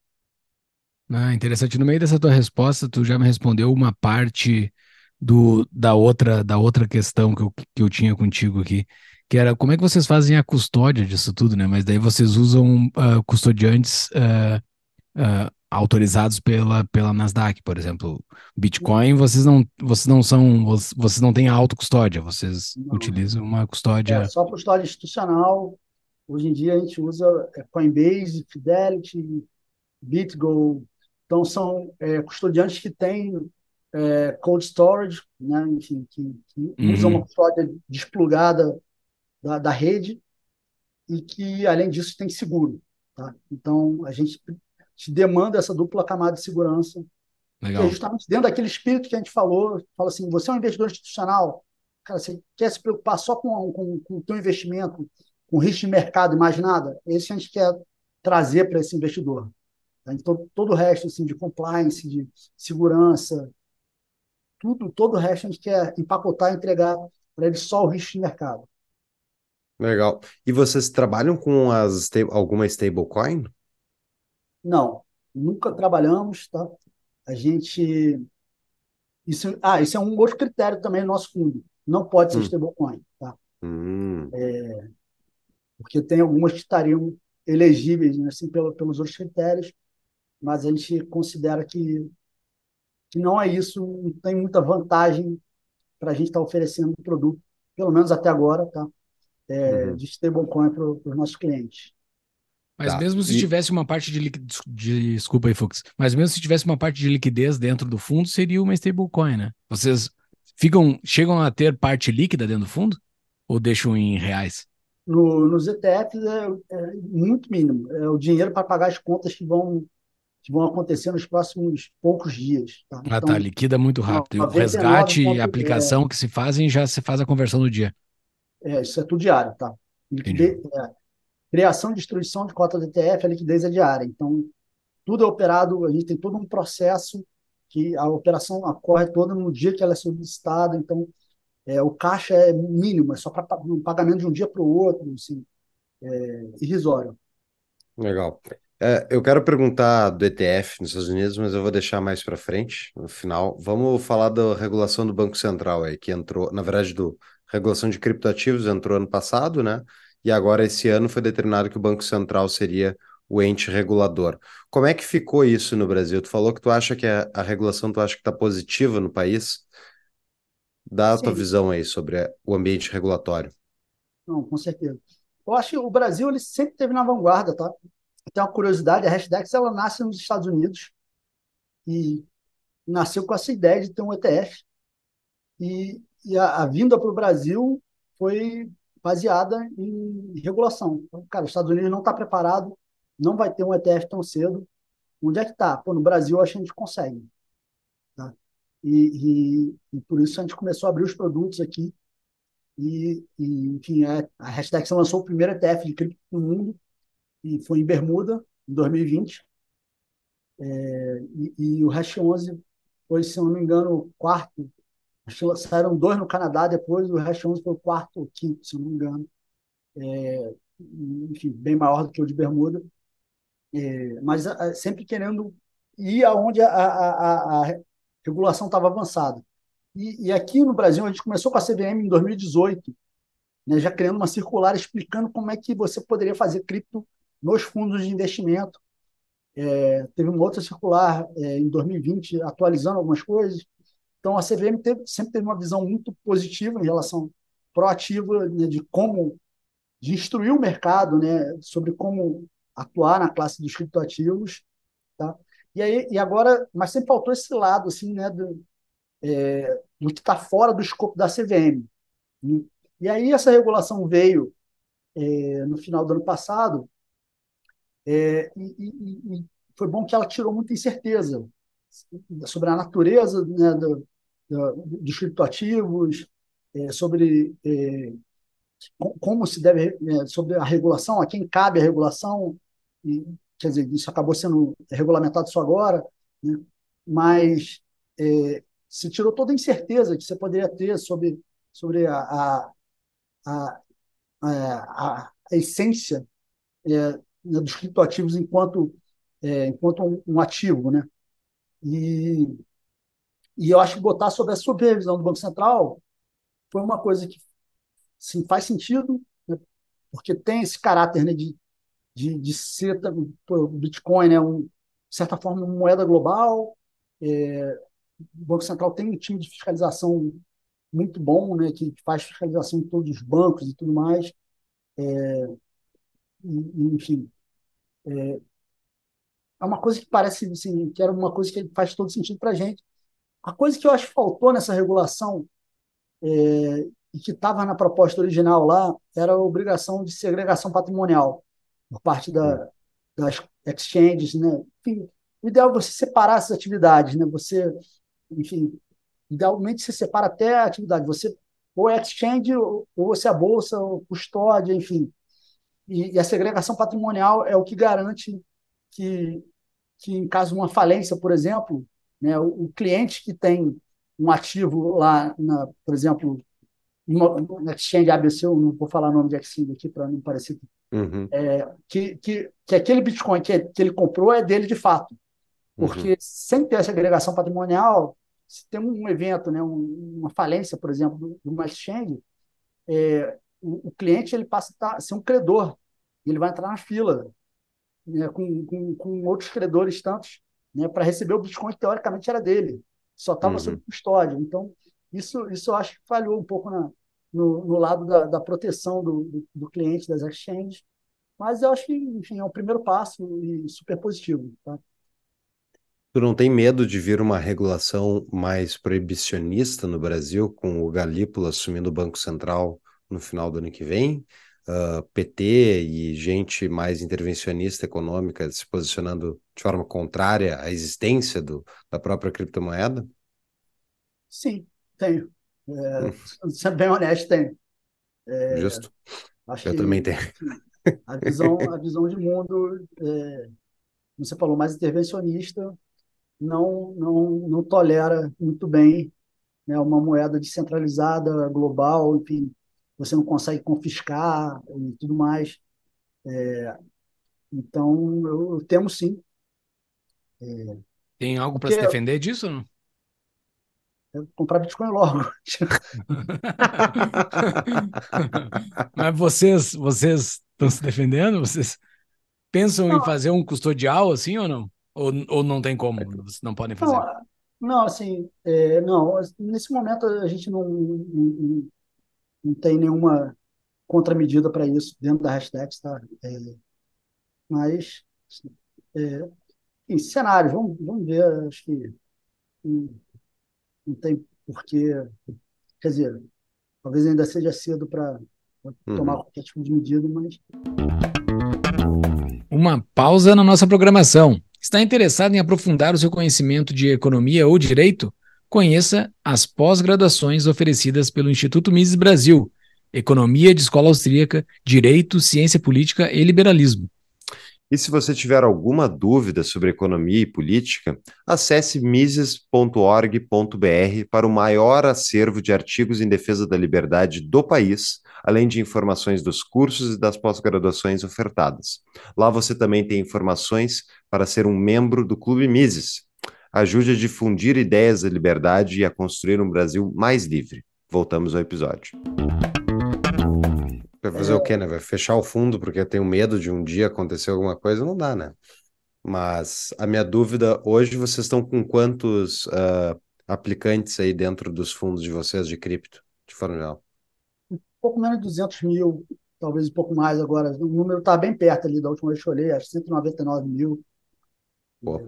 Ah, interessante. No meio dessa tua resposta, tu já me respondeu uma parte do, da outra da outra questão que eu, que eu tinha contigo aqui, que era como é que vocês fazem a custódia disso tudo, né? Mas daí vocês usam uh, custodiantes uh, uh, autorizados pela, pela Nasdaq, por exemplo. Bitcoin, vocês não, vocês não são, vocês não têm autocustódia, vocês não. utilizam uma custódia. É só custódia institucional. Hoje em dia a gente usa é, Coinbase, Fidelity, BitGo. Então são é, custodiantes que têm é, cold storage, né, enfim, que, que uhum. usam uma custódia desplugada da, da rede e que, além disso, tem seguro. Tá? Então, a gente te demanda essa dupla camada de segurança. Legal. Que é justamente dentro daquele espírito que a gente falou, fala assim, você é um investidor institucional, cara, você quer se preocupar só com, com, com o teu investimento, com risco de mercado e mais nada? Esse a gente quer trazer para esse investidor. Tá? Então, todo o resto assim, de compliance, de segurança, tudo, todo o resto a gente quer empacotar e entregar para ele só o risco de mercado. Legal. E vocês trabalham com as, alguma stablecoin? Não, nunca trabalhamos, tá? A gente. Isso, ah, isso é um outro critério também do nosso fundo. Não pode ser hum. stablecoin, tá? Hum. É, porque tem algumas que estariam elegíveis, né, assim, pelo, pelos outros critérios, mas a gente considera que, que não é isso, não tem muita vantagem para a gente estar tá oferecendo um produto, pelo menos até agora, tá? É, uhum. de stablecoin para os nossos clientes. Mas tá. mesmo se e... tivesse uma parte de liquidez. De... Desculpa aí, Fux. Mas mesmo se tivesse uma parte de liquidez dentro do fundo, seria uma stablecoin, né? Vocês ficam, chegam a ter parte líquida dentro do fundo? Ou deixam em reais? No, nos ETFs é, é, muito mínimo. É o dinheiro para pagar as contas que vão, que vão acontecer nos próximos poucos dias. Tá? Ah, tá. então, tá. Liquida muito rápido. o resgate e aplicação que se fazem, já se faz a conversão no dia. É, isso é tudo diário, tá? Liquidez, é, criação e destruição de cota de ETF, a liquidez é diária. Então, tudo é operado, a gente tem todo um processo que a operação ocorre toda no dia que ela é solicitada, então é, o caixa é mínimo, é só para um pagamento de um dia para o outro, assim, é, irrisório. Legal. É, eu quero perguntar do ETF nos Estados Unidos, mas eu vou deixar mais para frente, no final. Vamos falar da regulação do Banco Central aí, que entrou, na verdade, do regulação de criptoativos entrou ano passado, né? e agora esse ano foi determinado que o Banco Central seria o ente regulador. Como é que ficou isso no Brasil? Tu falou que tu acha que a, a regulação tu acha que está positiva no país? Dá a tua visão aí sobre o ambiente regulatório. Não, com certeza. Eu acho que o Brasil ele sempre teve na vanguarda, tá? Tem uma curiosidade, a Hashdex ela nasce nos Estados Unidos e nasceu com essa ideia de ter um ETF e, e a, a vinda para o Brasil foi baseada em regulação. Então, cara, os Estados Unidos não está preparado, não vai ter um ETF tão cedo. Onde é que está? no Brasil acho que a gente consegue. Tá? E, e, e, por isso a gente começou a abrir os produtos aqui. E, enfim, a, é, a Hashtag lançou o primeiro ETF de cripto no mundo, e foi em Bermuda, em 2020. É, e, e, o Hash 11 foi, se eu não me engano, o quarto saíram dois no Canadá depois, o Hash 11 foi o quarto ou quinto, se não me engano. É, enfim, bem maior do que o de Bermuda. É, mas a, sempre querendo ir aonde a, a, a regulação estava avançada. E, e, aqui no Brasil, a gente começou com a CVM em 2018, né, já criando uma circular explicando como é que você poderia fazer cripto nos fundos de investimento. É, teve uma outra circular é, em 2020 atualizando algumas coisas. Então, a CVM teve, sempre teve uma visão muito positiva em relação proativa né, de como de instruir o mercado, né, sobre como atuar na classe dos criptoativos, tá? E aí e agora, mas sempre faltou esse lado assim, né, do, é, do que está fora do escopo da CVM. E aí essa regulação veio é, no final do ano passado é, e, e, e, foi bom que ela tirou muita incerteza sobre a natureza né, do, do, dos criptoativos, é, sobre é, como se deve, é, sobre a regulação, a quem cabe a regulação, e, quer dizer, isso acabou sendo regulamentado só agora, né, mas é, se tirou toda a incerteza que você poderia ter sobre, sobre a, a, a, a, a essência é, dos criptoativos enquanto, é, enquanto um, um, ativo. Né? E, e eu acho que botar sob a supervisão do Banco Central foi uma coisa que sim, faz sentido, né? porque tem esse caráter né, de, de, de ser o Bitcoin, né, um, de certa forma, uma moeda global. É, o Banco Central tem um time de fiscalização muito bom, né, que faz fiscalização em todos os bancos e tudo mais. É, enfim, é, é uma coisa que parece assim, que era uma coisa que faz todo sentido para a gente. A coisa que eu acho que faltou nessa regulação é, e que estava na proposta original lá era a obrigação de segregação patrimonial por parte da, das exchanges, né? Enfim, o ideal é você separar essas atividades, né? Você, enfim, idealmente você separa até a atividade. Você ou é exchange ou você é a bolsa, ou custódia, enfim. E, e, a segregação patrimonial é o que garante que, que em caso de uma falência, por exemplo, né, o, o cliente que tem um ativo lá, na, por exemplo, uma exchange ABC, eu não vou falar o nome de exchange aqui para não parecer uhum. é, que, que, que aquele Bitcoin que, que ele comprou é dele de fato. Porque uhum. sem ter essa agregação patrimonial, se tem um evento, né, uma falência, por exemplo, de uma exchange, é, o, o, cliente ele passa a ser um credor, ele vai entrar na fila né, com, com, com, outros credores tantos né, para receber o Bitcoin que teoricamente era dele, só estava uhum. sob custódia. Então, isso, isso eu acho que falhou um pouco na, no, no lado da, da proteção do, do, do, cliente das exchanges, mas eu acho que, enfim, é um primeiro passo e super positivo. Tá? Tu não tem medo de vir uma regulação mais proibicionista no Brasil, com o Galípolo assumindo o Banco Central no final do ano que vem? Uh, ah, PT e gente mais intervencionista econômica se posicionando de forma contrária à existência do, da própria criptomoeda? Sim, tenho. É, hum. Sendo bem honesto, tenho. É, Justo. Eu também tenho. A visão, a visão de mundo, é, você falou, mais intervencionista, não, não, não tolera muito bem né, uma moeda descentralizada, global, enfim, você não consegue confiscar e tudo mais. É, então, eu, eu temo sim. É, Tem algo para se defender disso? Não? Eu comprar Bitcoin logo. Mas vocês, vocês estão se defendendo? Vocês pensam não. em fazer um custodial assim ou não? Ou, ou não tem como? Vocês não podem fazer? Não, não assim, é, não. Nesse momento a gente não, não, não tem nenhuma contramedida para isso dentro da hashtag, tá? É, mas, é, em cenários, vamos, vamos ver, acho que não tem porquê. Quer dizer, talvez ainda seja cedo para uhum. tomar qualquer tipo de medida, mas. Uma pausa na nossa programação. Está interessado em aprofundar o seu conhecimento de economia ou direito? Conheça as pós-graduações oferecidas pelo Instituto Mises Brasil, Economia de Escola Austríaca, Direito, Ciência Política e Liberalismo. E se você tiver alguma dúvida sobre economia e política, acesse mises.org.br para o maior acervo de artigos em defesa da liberdade do país, além de informações dos cursos e das pós-graduações ofertadas. Lá você também tem informações para ser um membro do Clube Mises. Ajude a difundir ideias da liberdade e a construir um Brasil mais livre. Voltamos ao episódio. Vai fazer é... o quê, né? Vai fechar o fundo porque eu tenho medo de um dia acontecer alguma coisa? Não dá, né? Mas a minha dúvida, hoje vocês estão com quantos uh, aplicantes aí dentro dos fundos de vocês de cripto, de forma geral? Um pouco menos de 200 mil, talvez um pouco mais agora. O número está bem perto ali da última vez que eu olhei, acho 199 mil. Pô,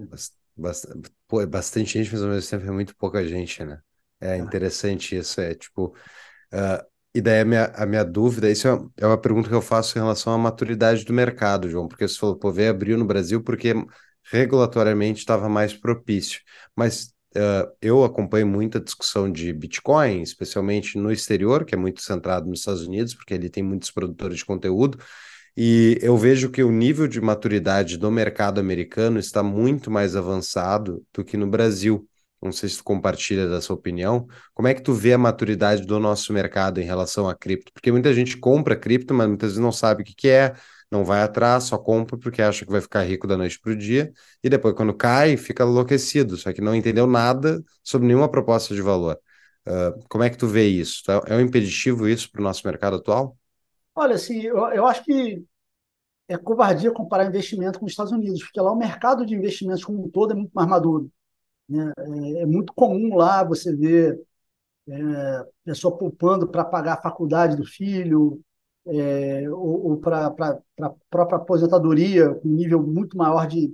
bastante, pô, é bastante gente, mas ao mesmo tempo é muito pouca gente, né? É, é. interessante isso, é tipo... Uh, E daí a minha, a minha dúvida, isso é, é uma pergunta que eu faço em relação à maturidade do mercado, João, porque você falou, pô, veio abriu no Brasil porque regulatoriamente estava mais propício. Mas uh, eu acompanho muita discussão de Bitcoin, especialmente no exterior, que é muito centrado nos Estados Unidos, porque ali tem muitos produtores de conteúdo, e eu vejo que o nível de maturidade do mercado americano está muito mais avançado do que no Brasil. Não sei se tu compartilha dessa opinião. Como é que tu vê a maturidade do nosso mercado em relação a cripto? Porque muita gente compra cripto, mas muitas vezes não sabe o que, é, não vai atrás, só compra porque acha que vai ficar rico da noite para o dia, e depois, quando cai, fica enlouquecido, só que não entendeu nada sobre nenhuma proposta de valor. Uh, como é que tu vê isso? É um impeditivo isso para o nosso mercado atual? Olha, assim, eu, eu acho que é covardia comparar investimento com os Estados Unidos, porque lá o mercado de investimentos como um todo é muito mais maduro. Né? É, é muito comum lá você ver é, pessoa poupando para pagar a faculdade do filho, é, ou, ou para a própria aposentadoria, com um nível muito maior de,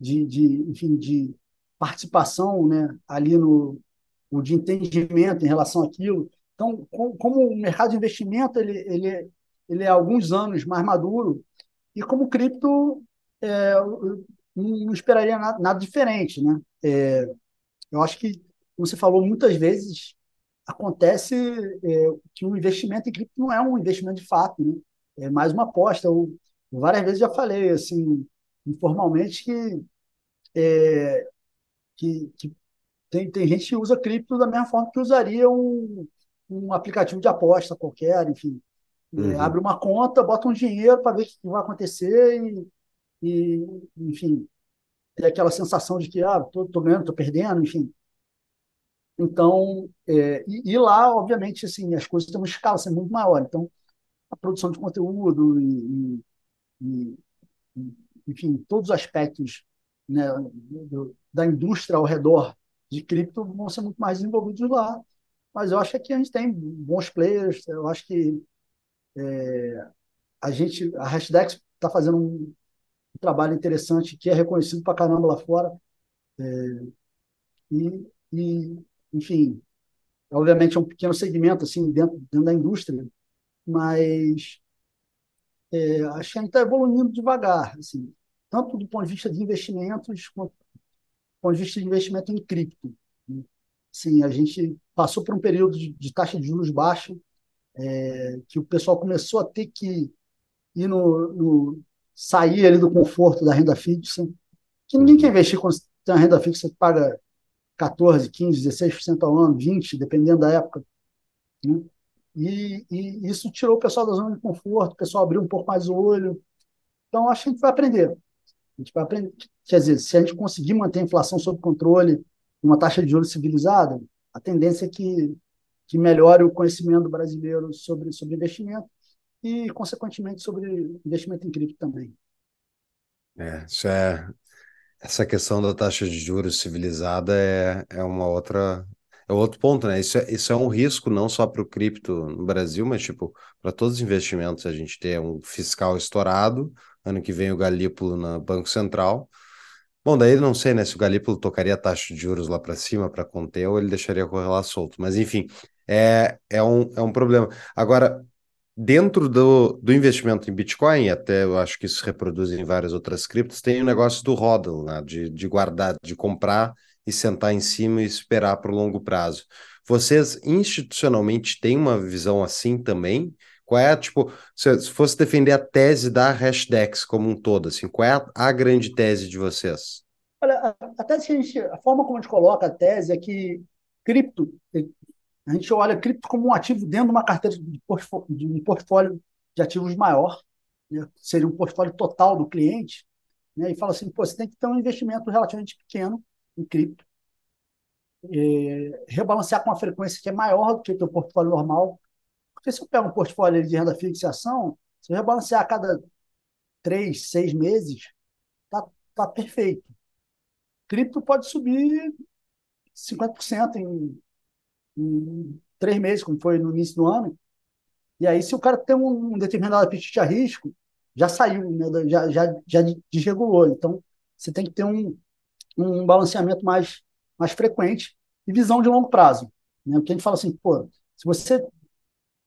de, de, enfim, de participação né, ali no, no, de entendimento em relação àquilo. Então, com, como o mercado de investimento ele, ele, ele é alguns anos mais maduro, e como cripto, é, não esperaria nada, nada diferente. Né? É, eu acho que, como você falou, muitas vezes acontece é, que o investimento em cripto não é um investimento de fato, né? é mais uma aposta. Eu, várias vezes já falei, assim, informalmente, que, é, que, que tem, tem gente que usa cripto da mesma forma que usaria um, um aplicativo de aposta qualquer, enfim. É, uhum. abre uma conta, bota um dinheiro para ver o que vai acontecer e, e enfim, tem aquela sensação de que, ah, tô, tô ganhando, tô perdendo, enfim. Então, é, e, e, lá, obviamente, assim, as coisas têm uma escala assim, muito maior. Então, a produção de conteúdo e, e, e enfim, todos os aspectos né, do, da indústria ao redor de cripto vão ser muito mais desenvolvidos lá. Mas eu acho que aqui a gente tem bons players, eu acho que é, a gente, a Hashdex está fazendo um, um, trabalho interessante que é reconhecido para caramba lá fora. É, e, e enfim, obviamente é um pequeno segmento assim dentro, dentro da indústria, mas é, a gente está evoluindo devagar, assim, tanto do ponto de vista de investimentos quanto do ponto de vista de investimento em cripto. Né? Sim, a gente passou por um período de, de taxa de juros baixa, é, que o pessoal começou a ter que ir no, no, sair ali do conforto da renda fixa, que ninguém quer investir quando tem uma renda fixa que paga 14, 15, 16% ao ano, 20%, dependendo da época. Né? E, e, isso tirou o pessoal da zona de conforto, o pessoal abriu um pouco mais o olho. Então, acho que a gente vai aprender. A gente vai aprender. Quer dizer, se a gente conseguir manter a inflação sob controle, uma taxa de juros civilizada, a tendência é que, que melhore o conhecimento brasileiro sobre, sobre investimento e, consequentemente, sobre investimento em cripto também. É, isso é, essa questão da taxa de juros civilizada é, é uma outra. É outro ponto, né? Isso é, isso é um risco não só para o cripto no Brasil, mas tipo, para todos os investimentos a gente ter um fiscal estourado, ano que vem o Galípolo no Banco Central. Bom, daí não sei, né, se o Galípolo tocaria a taxa de juros lá para cima para conter ou ele deixaria correr lá solto, mas enfim, é, é, um, é um problema. Agora, Dentro do, do investimento em Bitcoin, até eu acho que isso se reproduz em várias outras criptos, tem o negócio do hodl, né? de, de guardar, de comprar e sentar em cima e esperar para o longo prazo. Vocês institucionalmente têm uma visão assim também? Qual é, tipo, se, se fosse defender a tese da Hashdex como um todo, assim, qual é a, a grande tese de vocês? Olha, a, a tese que a gente, a forma como a gente coloca a tese é que cripto a gente olha cripto como um ativo dentro de uma carteira de, de um portfólio de ativos maior, né? seria um portfólio total do cliente, né? e fala assim, pô, você tem que ter um investimento relativamente pequeno em cripto, é, rebalancear com uma frequência que é maior do que o teu portfólio normal, porque se eu pego um portfólio de renda fixa e ação, se eu rebalancear a cada três, seis meses, tá, tá perfeito. Cripto pode subir 50% em em três meses, como foi no início do ano. E aí, se o cara tem um determinado apetite a risco, já saiu, né? já, já, já desregulou. Então, você tem que ter um, um balanceamento mais, mais frequente e visão de longo prazo. Né? Porque a gente fala assim, pô, se você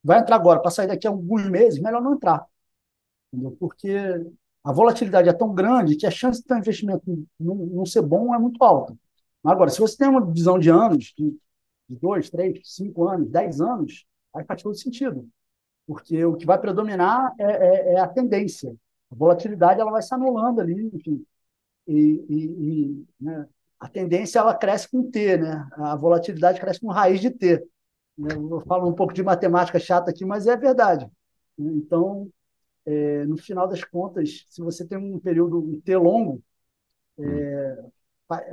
vai entrar agora para sair daqui a alguns meses, melhor não entrar. Entendeu? Porque a volatilidade é tão grande que a chance de um investimento não, não ser bom é muito alta. Agora, se você tem uma visão de anos, de dois, três, cinco anos, dez anos, aí faz todo sentido. Porque o que vai predominar é, é, é a tendência. A volatilidade ela vai se anulando ali, enfim. E, e, e né, a tendência ela cresce com T, né? A volatilidade cresce com raiz de T. Eu falo um pouco de matemática chata aqui, mas é verdade. Então, é, no final das contas, se você tem um período um T longo, é,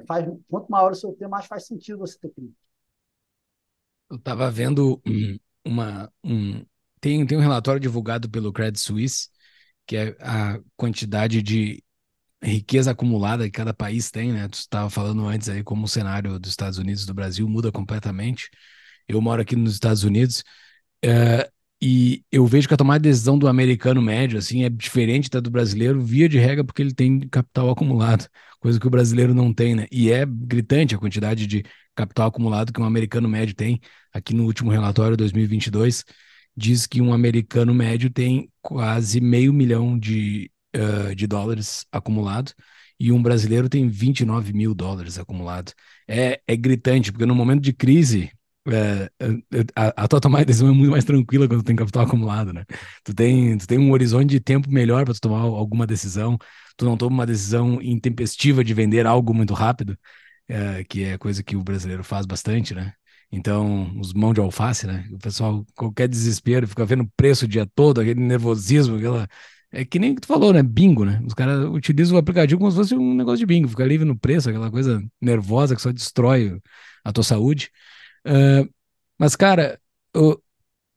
faz, quanto maior o seu T, mais faz sentido você ter cripto. Eu estava vendo uma. Um, tem, tem um relatório divulgado pelo Credit Suisse, que é a quantidade de riqueza acumulada que cada país tem, né? Tu estava falando antes aí como o cenário dos Estados Unidos e do Brasil muda completamente. Eu moro aqui nos Estados Unidos uh, e eu vejo que a tomada de decisão do americano médio assim é diferente da do brasileiro via de regra porque ele tem capital acumulado, coisa que o brasileiro não tem, né? E é gritante a quantidade de capital acumulado que um americano médio tem. Aqui no último relatório 2022 diz que um americano médio tem quase meio milhão de uh, de dólares acumulado e um brasileiro tem 29 mil dólares acumulado. É, é gritante, porque no momento de crise, é, a, a tua tomada de decisão é muito mais tranquila quando tu tem capital acumulado, né? Tu tem, tu tem um horizonte de tempo melhor para tu tomar alguma decisão, tu não toma uma decisão intempestiva de vender algo muito rápido, é, que é coisa que o brasileiro faz bastante, né? Então, os mãos de alface, né? O pessoal, qualquer desespero, fica vendo preço o dia todo, aquele nervosismo, aquela é que nem que tu falou, né? Bingo, né? Os caras utilizam o aplicativo como se fosse um negócio de bingo, fica livre no preço, aquela coisa nervosa que só destrói a tua saúde. Uh, mas, cara, eu,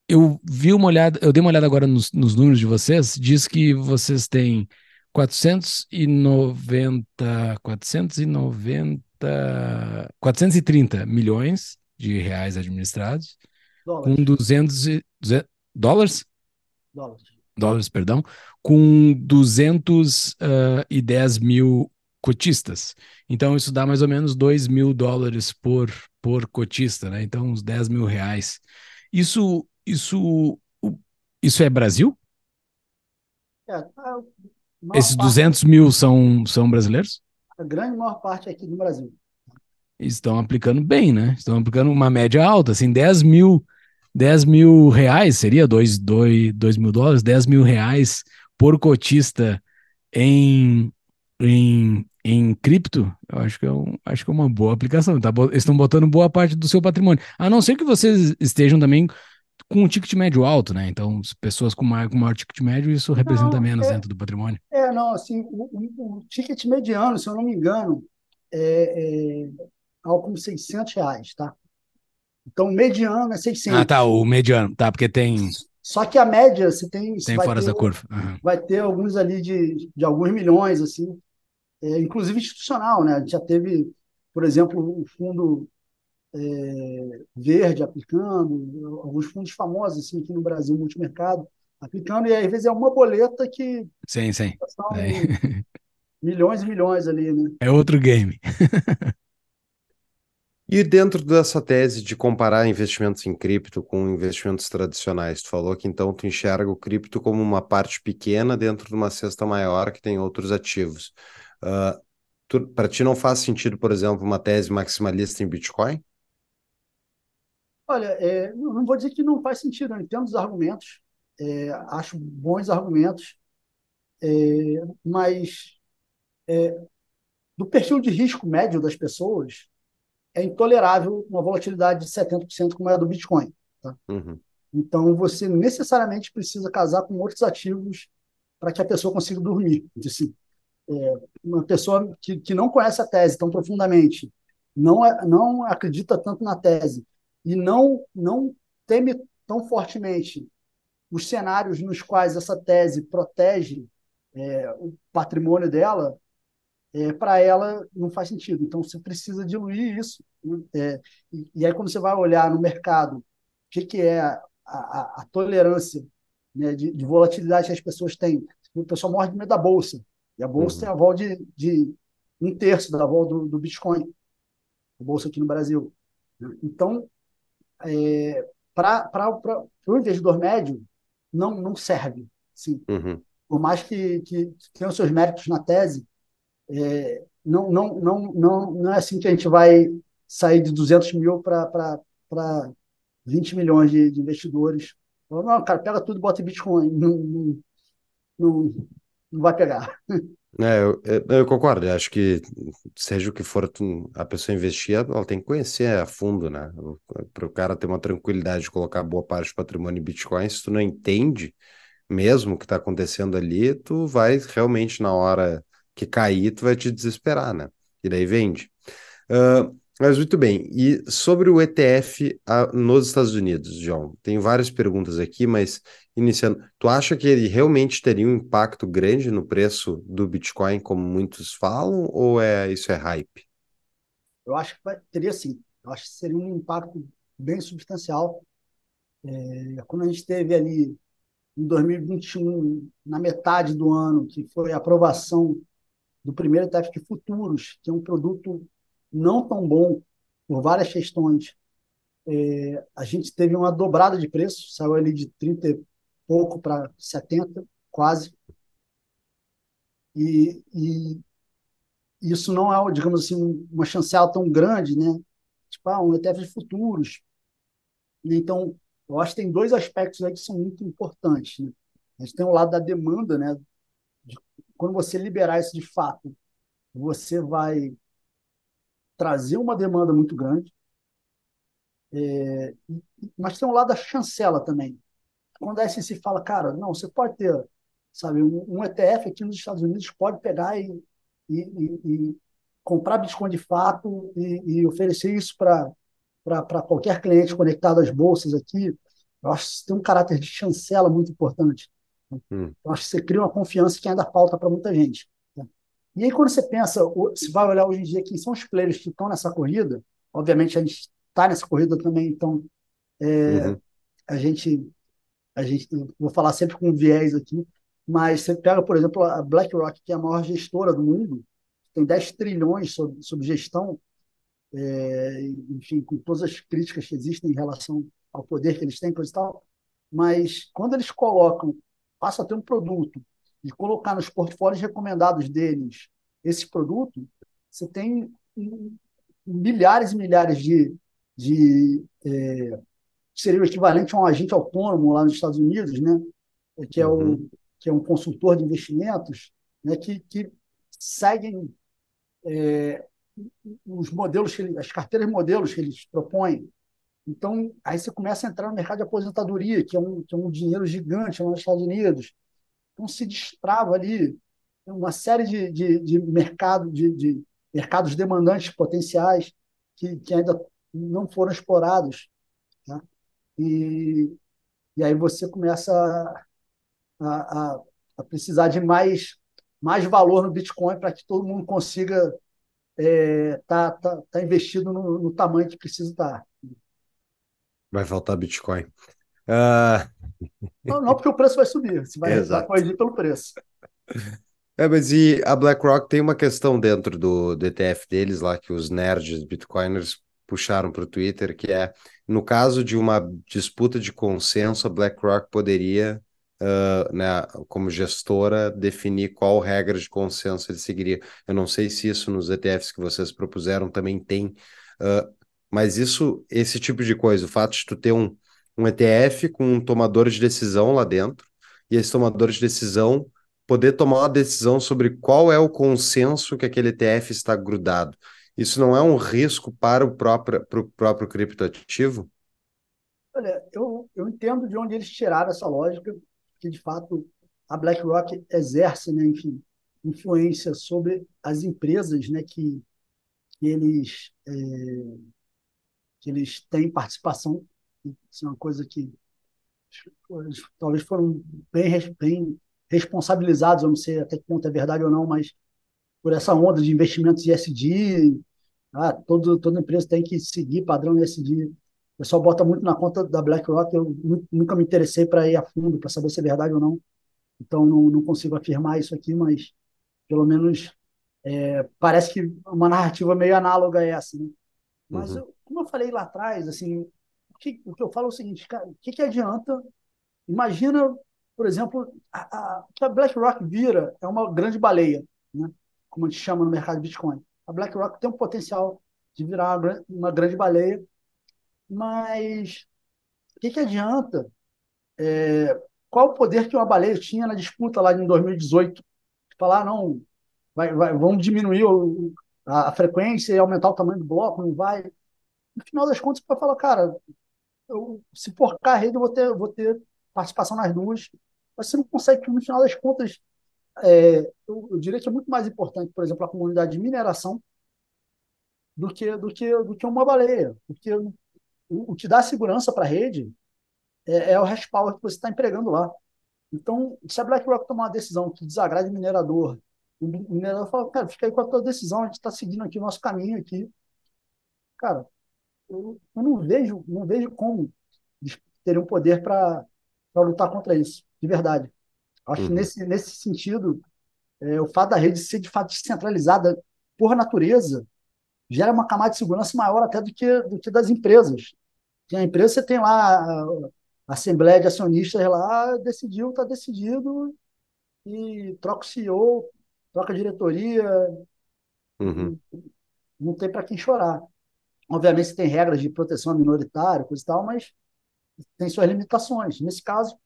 eu vi uma olhada, eu dei uma olhada agora nos, nos números de vocês, diz que vocês têm 490, 490, 430 milhões de reais administrados, dólares. com 200, 200 dólares? Dólares dólares, perdão, com 210 uh, mil cotistas. Então, isso dá mais ou menos 2 mil dólares por, por cotista, né? Então, uns 10 mil reais. Isso, isso, isso é Brasil? É, Esses 200 mil são, são brasileiros? A grande maior parte é aqui no Brasil. Estão aplicando bem, né? Estão aplicando uma média alta, assim, 10 mil 10 mil reais, seria 2, 2, 2 mil dólares, 10 mil reais por cotista em, em, em cripto, eu acho que é, um, acho que é uma boa aplicação. Tá, eles estão botando boa parte do seu patrimônio. A não ser que vocês estejam também com um ticket médio alto, né? Então, pessoas com maior, com maior ticket médio, isso representa não, menos é, dentro do patrimônio. É, não, assim, o, o, o, ticket mediano, se eu não me engano, é, é algo como 600 reais, tá? Então, o mediano é 600. Ah, tá, o mediano, tá, porque tem... Só que a média, você tem... Tem fora da curva. Uhum. Vai ter alguns ali de, de alguns milhões, assim, é, inclusive institucional, né? A gente já teve, por exemplo, o fundo é, verde aplicando, alguns fundos famosos, assim, aqui no Brasil, multimercado, aplicando, e às vezes é uma boleta que... Sim, sim. É. Milhões e milhões ali, né? É outro game. E dentro dessa tese de comparar investimentos em cripto com investimentos tradicionais, tu falou que então tu enxerga o cripto como uma parte pequena dentro de uma cesta maior que tem outros ativos. Uh, Para ti não faz sentido, por exemplo, uma tese maximalista em Bitcoin? Olha, é, não vou dizer que não faz sentido, eu entendo os argumentos, é, acho bons argumentos, é, mas é, do perfil de risco médio das pessoas, é intolerável uma volatilidade de 70% como é a do Bitcoin. Tá? Uhum. Então, você necessariamente precisa casar com outros ativos para que a pessoa consiga dormir. Assim, é, uma pessoa que, que não conhece a tese tão profundamente, não, não acredita tanto na tese e não, não teme tão fortemente os cenários nos quais essa tese protege é, o patrimônio dela, é, para ela não faz sentido. Então, você precisa diluir isso. Né? É, e, e, aí, quando você vai olhar no mercado o que, que é a, a, a tolerância né, de, de, volatilidade que as pessoas têm, o pessoal morre de medo da bolsa. E a bolsa uhum. tem a vol de, de, um terço da vol do, do Bitcoin, a bolsa aqui no Brasil. Né? Então, é, para o investidor médio, não, não serve. Sim. Uhum. Por mais que, que, que tenha os seus méritos na tese, é, não, não, não, não, não é assim que a gente vai sair de 200 mil para 20 milhões de, de investidores. Não, cara, pega tudo e bota em Bitcoin. Não, não, não, não vai pegar. É, eu, eu, concordo. Eu acho que seja o que for a pessoa investir, ela tem que conhecer a fundo, né? Para o cara ter uma tranquilidade de colocar boa parte do patrimônio em Bitcoin, se tu não entende mesmo o que está acontecendo ali, tu vai realmente na hora que cair, tu vai te desesperar, né? E daí vende. Uh, mas muito bem. E sobre o ETF a, nos Estados Unidos, João, tem várias perguntas aqui, mas iniciando, tu acha que ele realmente teria um impacto grande no preço do Bitcoin, como muitos falam, ou é isso é hype? Eu acho que teria sim. Eu acho que seria um impacto bem substancial. É, quando a gente teve ali em 2021, na metade do ano, que foi a aprovação do primeiro ETF de futuros, que é um produto não tão bom por várias questões. É, a gente teve uma dobrada de preço, saiu ali de 30 e pouco para 70, quase. E, e isso não é, digamos assim, uma chancela tão grande, né? Tipo, ah, um ETF de futuros. Então, eu acho que tem dois aspectos aí que são muito importantes. Né? A gente tem o lado da demanda, né? De, quando você liberar isso de fato, você vai trazer uma demanda muito grande, é, mas tem um lado da chancela também. Quando a SEC fala, cara, não, você pode ter, sabe, um, um ETF aqui nos Estados Unidos pode pegar e, e, e, e comprar Bitcoin de fato e, oferecer isso para qualquer cliente conectado às bolsas aqui. Eu acho que tem um caráter de chancela muito importante. Hum. Eu acho que você cria uma confiança que ainda falta para muita gente. E aí, quando você pensa, se vai olhar hoje em dia quem são os players que estão nessa corrida, obviamente a gente está nessa corrida também, então é, uhum. a gente, a gente, vou falar sempre com viés aqui, mas você pega, por exemplo, a BlackRock, que é a maior gestora do mundo, tem 10 trilhões sob, sob gestão, é, enfim, com todas as críticas que existem em relação ao poder que eles têm, coisa e tal, mas quando eles colocam, passam a ter um produto e colocar nos portfólios recomendados deles esse produto, você tem milhares e milhares de, de é, seria o equivalente a um agente autônomo lá nos Estados Unidos, né? que é, o, uhum. que é um consultor de investimentos, né? que, que seguem é, os modelos, que ele, as carteiras de modelos que eles propõem. Então, aí você começa a entrar no mercado de aposentadoria, que é um, que é um dinheiro gigante lá nos Estados Unidos. Então se destrava ali uma série de, de, de, mercado, de, de mercados demandantes potenciais que, que ainda não foram explorados. Né? E, e aí você começa a, a, a precisar de mais, mais valor no Bitcoin para que todo mundo consiga estar é, tá, tá, tá investido no, no, tamanho que precisa estar. Vai faltar Bitcoin. Uh... Não, não, porque o preço vai subir. Você vai, vai corrigir pelo preço. É, mas e a BlackRock tem uma questão dentro do, do ETF deles lá que os nerds bitcoiners puxaram para o Twitter, que é no caso de uma disputa de consenso, a BlackRock poderia, uh, né, como gestora, definir qual regra de consenso ele seguiria. Eu não sei se isso nos ETFs que vocês propuseram também tem, uh, mas isso, esse tipo de coisa, o fato de tu ter um, um ETF com um tomador de decisão lá dentro, e esse tomador de decisão poder tomar uma decisão sobre qual é o consenso que aquele ETF está grudado. Isso não é um risco para o próprio, para o próprio criptoativo? Olha, eu, eu entendo de onde eles tiraram essa lógica, que de fato a BlackRock exerce, né, enfim, influência sobre as empresas né, que, que eles, é, que eles têm participação isso é uma coisa que talvez foram bem, bem responsabilizados, eu não sei até que ponto é verdade ou não, mas por essa onda de investimentos ESG, ah, todo, toda empresa tem que seguir padrão ESG. O pessoal bota muito na conta da BlackRock, eu nunca me interessei para ir a fundo, para saber se é verdade ou não. Então, não, não consigo afirmar isso aqui, mas pelo menos é, parece que uma narrativa meio análoga a essa. Né? Mas, uhum. eu, como eu falei lá atrás, assim, que, o que eu falo é o seguinte, cara, o que, que adianta? Imagina, por exemplo, a, a, a BlackRock vira é uma grande baleia, né? como a gente chama no mercado de Bitcoin. A BlackRock tem um potencial de virar uma, grande baleia, mas o que, que adianta? É, qual o poder que uma baleia tinha na disputa lá em 2018? Falar, não, vai, vai, vamos diminuir o, a, a, frequência e aumentar o tamanho do bloco, não vai. No final das contas, para falar, cara, eu, se porcar a rede, eu vou ter, vou ter participação nas duas. Mas você não consegue, no final das contas, é, que é muito mais importante, por exemplo, a comunidade de mineração do que, do que, do que uma baleia. Porque o, o que dá segurança para a rede é, é, o hash power que você está empregando lá. Então, se a BlackRock tomar uma decisão que desagrade o minerador, o minerador fala, cara, fica aí com a tua decisão, a gente está seguindo aqui o nosso caminho aqui. Cara, eu, eu não vejo, não vejo como ter um poder para lutar contra isso, de verdade. Acho uhum. que nesse, nesse sentido, é, o fato da rede ser de fato descentralizada por natureza gera uma camada de segurança maior até do que, do que das empresas. Porque a empresa você tem lá a, a Assembleia de Acionistas lá, decidiu, está decidido, e troca o CEO, troca a diretoria, uhum. não tem para quem chorar. Obviamente você tem regras de proteção minoritária, coisa e tal, mas tem suas limitações. Nesse caso,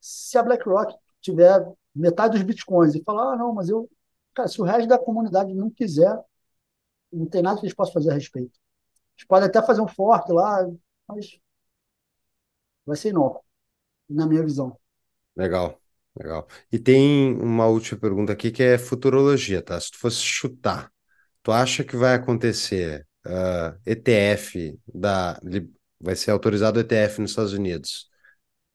se a BlackRock tiver metade dos bitcoins e falar, ah, não, mas eu. Cara, se o resto da comunidade não quiser, não tem nada que eles possam fazer a respeito. Eles podem até fazer um forte lá, mas vai ser inócuo, na minha visão. Legal, legal. E tem uma última pergunta aqui que é futurologia, tá? Se tu fosse chutar, tu acha que vai acontecer uh, ah, ETF da vai ser autorizado ETF nos Estados Unidos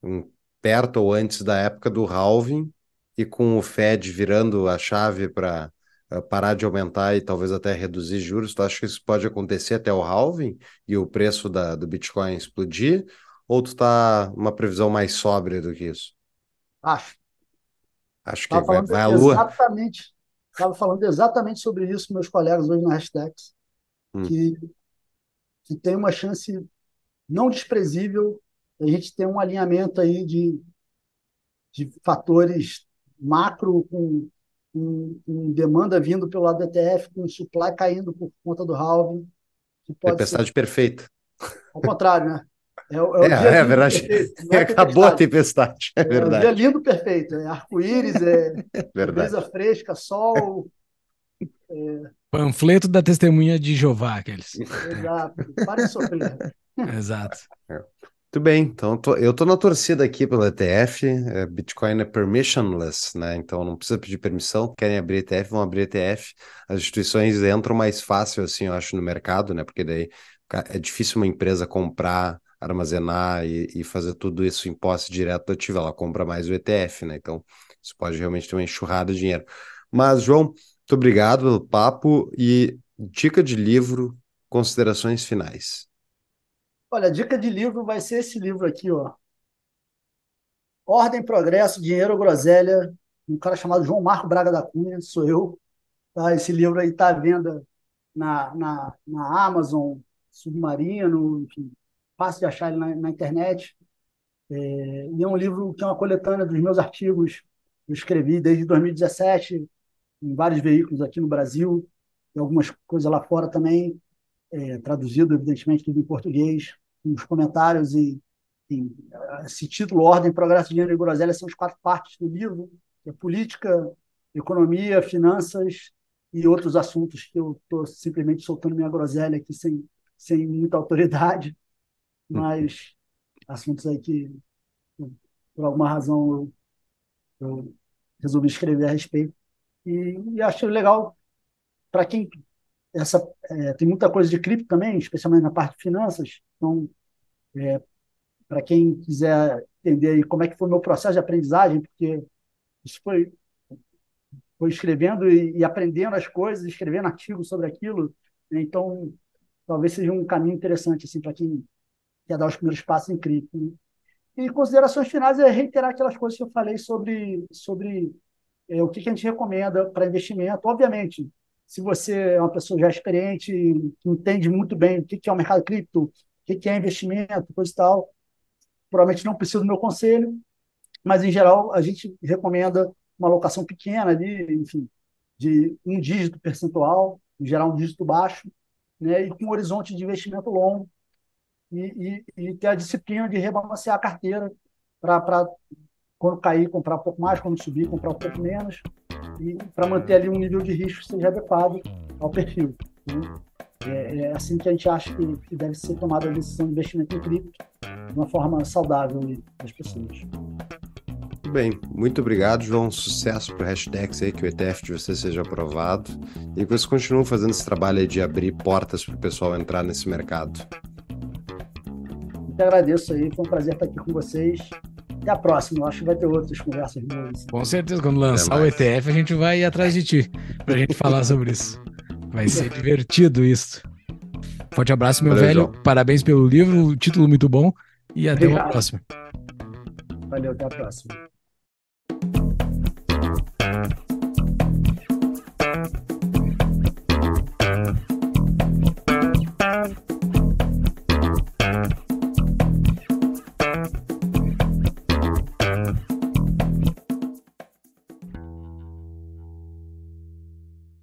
um, perto ou antes da época do halving e com o Fed virando a chave para uh, parar de aumentar e talvez até reduzir juros, tu acha que isso pode acontecer até o halving e o preço da, do Bitcoin explodir? Ou tu tá uma previsão mais sóbria do que isso? Acho. Acho que vai, vai à lua. Exatamente. Estava falando exatamente sobre isso com meus colegas hoje na Hashtags, hum. que, que tem uma chance não desprezível a gente ter um alinhamento aí de, de fatores macro com, com, com, demanda vindo pelo lado do ETF, com supply caindo por conta do halving. Tempestade ser... perfeita. Ao contrário, né? É, é, é, é verdade. É Acabou a tempestade. É, verdade. É um dia lindo perfeito. É arco-íris, é brisa fresca, sol. É... Panfleto da testemunha de Jeová, aqueles. Exato. Para de sofrer. Exato. Muito bem, então tô, eu tô na torcida aqui pelo ETF, é, Bitcoin é permissionless, né? Então não precisa pedir permissão, querem abrir ETF, vão abrir ETF. As instituições entram mais fácil, assim, eu acho, no mercado, né? Porque daí é difícil uma empresa comprar, armazenar e, e fazer tudo isso em posse direto do ativo, ela compra mais o ETF, né? Então isso pode realmente ter uma enxurrada de dinheiro. Mas, João, muito obrigado pelo papo e dica de livro, considerações finais. Olha, a dica de livro vai ser esse livro aqui, ó. Ordem, Progresso, Dinheiro, Groselha, um cara chamado João Marco Braga da Cunha, sou eu. Tá? Esse livro aí está à venda na, na, na Amazon, Submarino, enfim, fácil de achar ele na, na internet. É, e é um livro que é uma coletânea dos meus artigos eu escrevi desde 2017, em vários veículos aqui no Brasil, e algumas coisas lá fora também, é, traduzido, evidentemente, tudo em português nos comentários e, esse título Ordem, Progresso, Dinheiro e Groselha são as quatro partes do livro, que é política, economia, finanças e outros assuntos que eu estou simplesmente soltando minha groselha aqui sem, sem muita autoridade, mas assuntos aí que, por alguma razão, eu, eu resolvi escrever a respeito. E, e acho legal para quem essa é, tem muita coisa de cripto também, especialmente na parte de finanças. Então, é, para quem quiser entender como é que foi o meu processo de aprendizagem, porque isso foi, foi escrevendo e, e aprendendo as coisas, escrevendo artigos sobre aquilo. Né? Então, talvez seja um caminho interessante assim para quem quer dar os primeiros passos em cripto. Né? E considerações finais é reiterar aquelas coisas que eu falei sobre, sobre é, o que, que a gente recomenda para investimento. Obviamente, se você é uma pessoa já experiente, entende muito bem o que é o mercado cripto, que é investimento, coisa e tal. Provavelmente não precisa do meu conselho, mas em geral a gente recomenda uma alocação pequena de, enfim, de um dígito percentual, em geral um dígito baixo, né, e com um horizonte de investimento longo, e, e, e ter a disciplina de rebalancear a carteira para quando cair, comprar um pouco mais, quando subir, comprar um pouco menos, para manter ali um nível de risco que seja adequado ao perfil. Né? É, é, assim que a gente acha que, que, deve ser tomada a decisão de investimento em cripto de uma forma saudável das pessoas. Muito bem, muito obrigado, João. Sucesso para o Hashtags aí, que o ETF de você seja aprovado e que você continue fazendo esse trabalho de abrir portas para o pessoal entrar nesse mercado. Muito agradeço aí, foi um prazer estar aqui com vocês. Até a próxima, eu acho que vai ter outras conversas boas. Com certeza, quando lançar o ETF, a gente vai ir atrás de ti para a gente falar sobre isso. Vai ser divertido isso. Forte abraço, meu Valeu, velho. João. Parabéns pelo livro, o título muito bom. E até Obrigado. uma próxima. Valeu, até a próxima.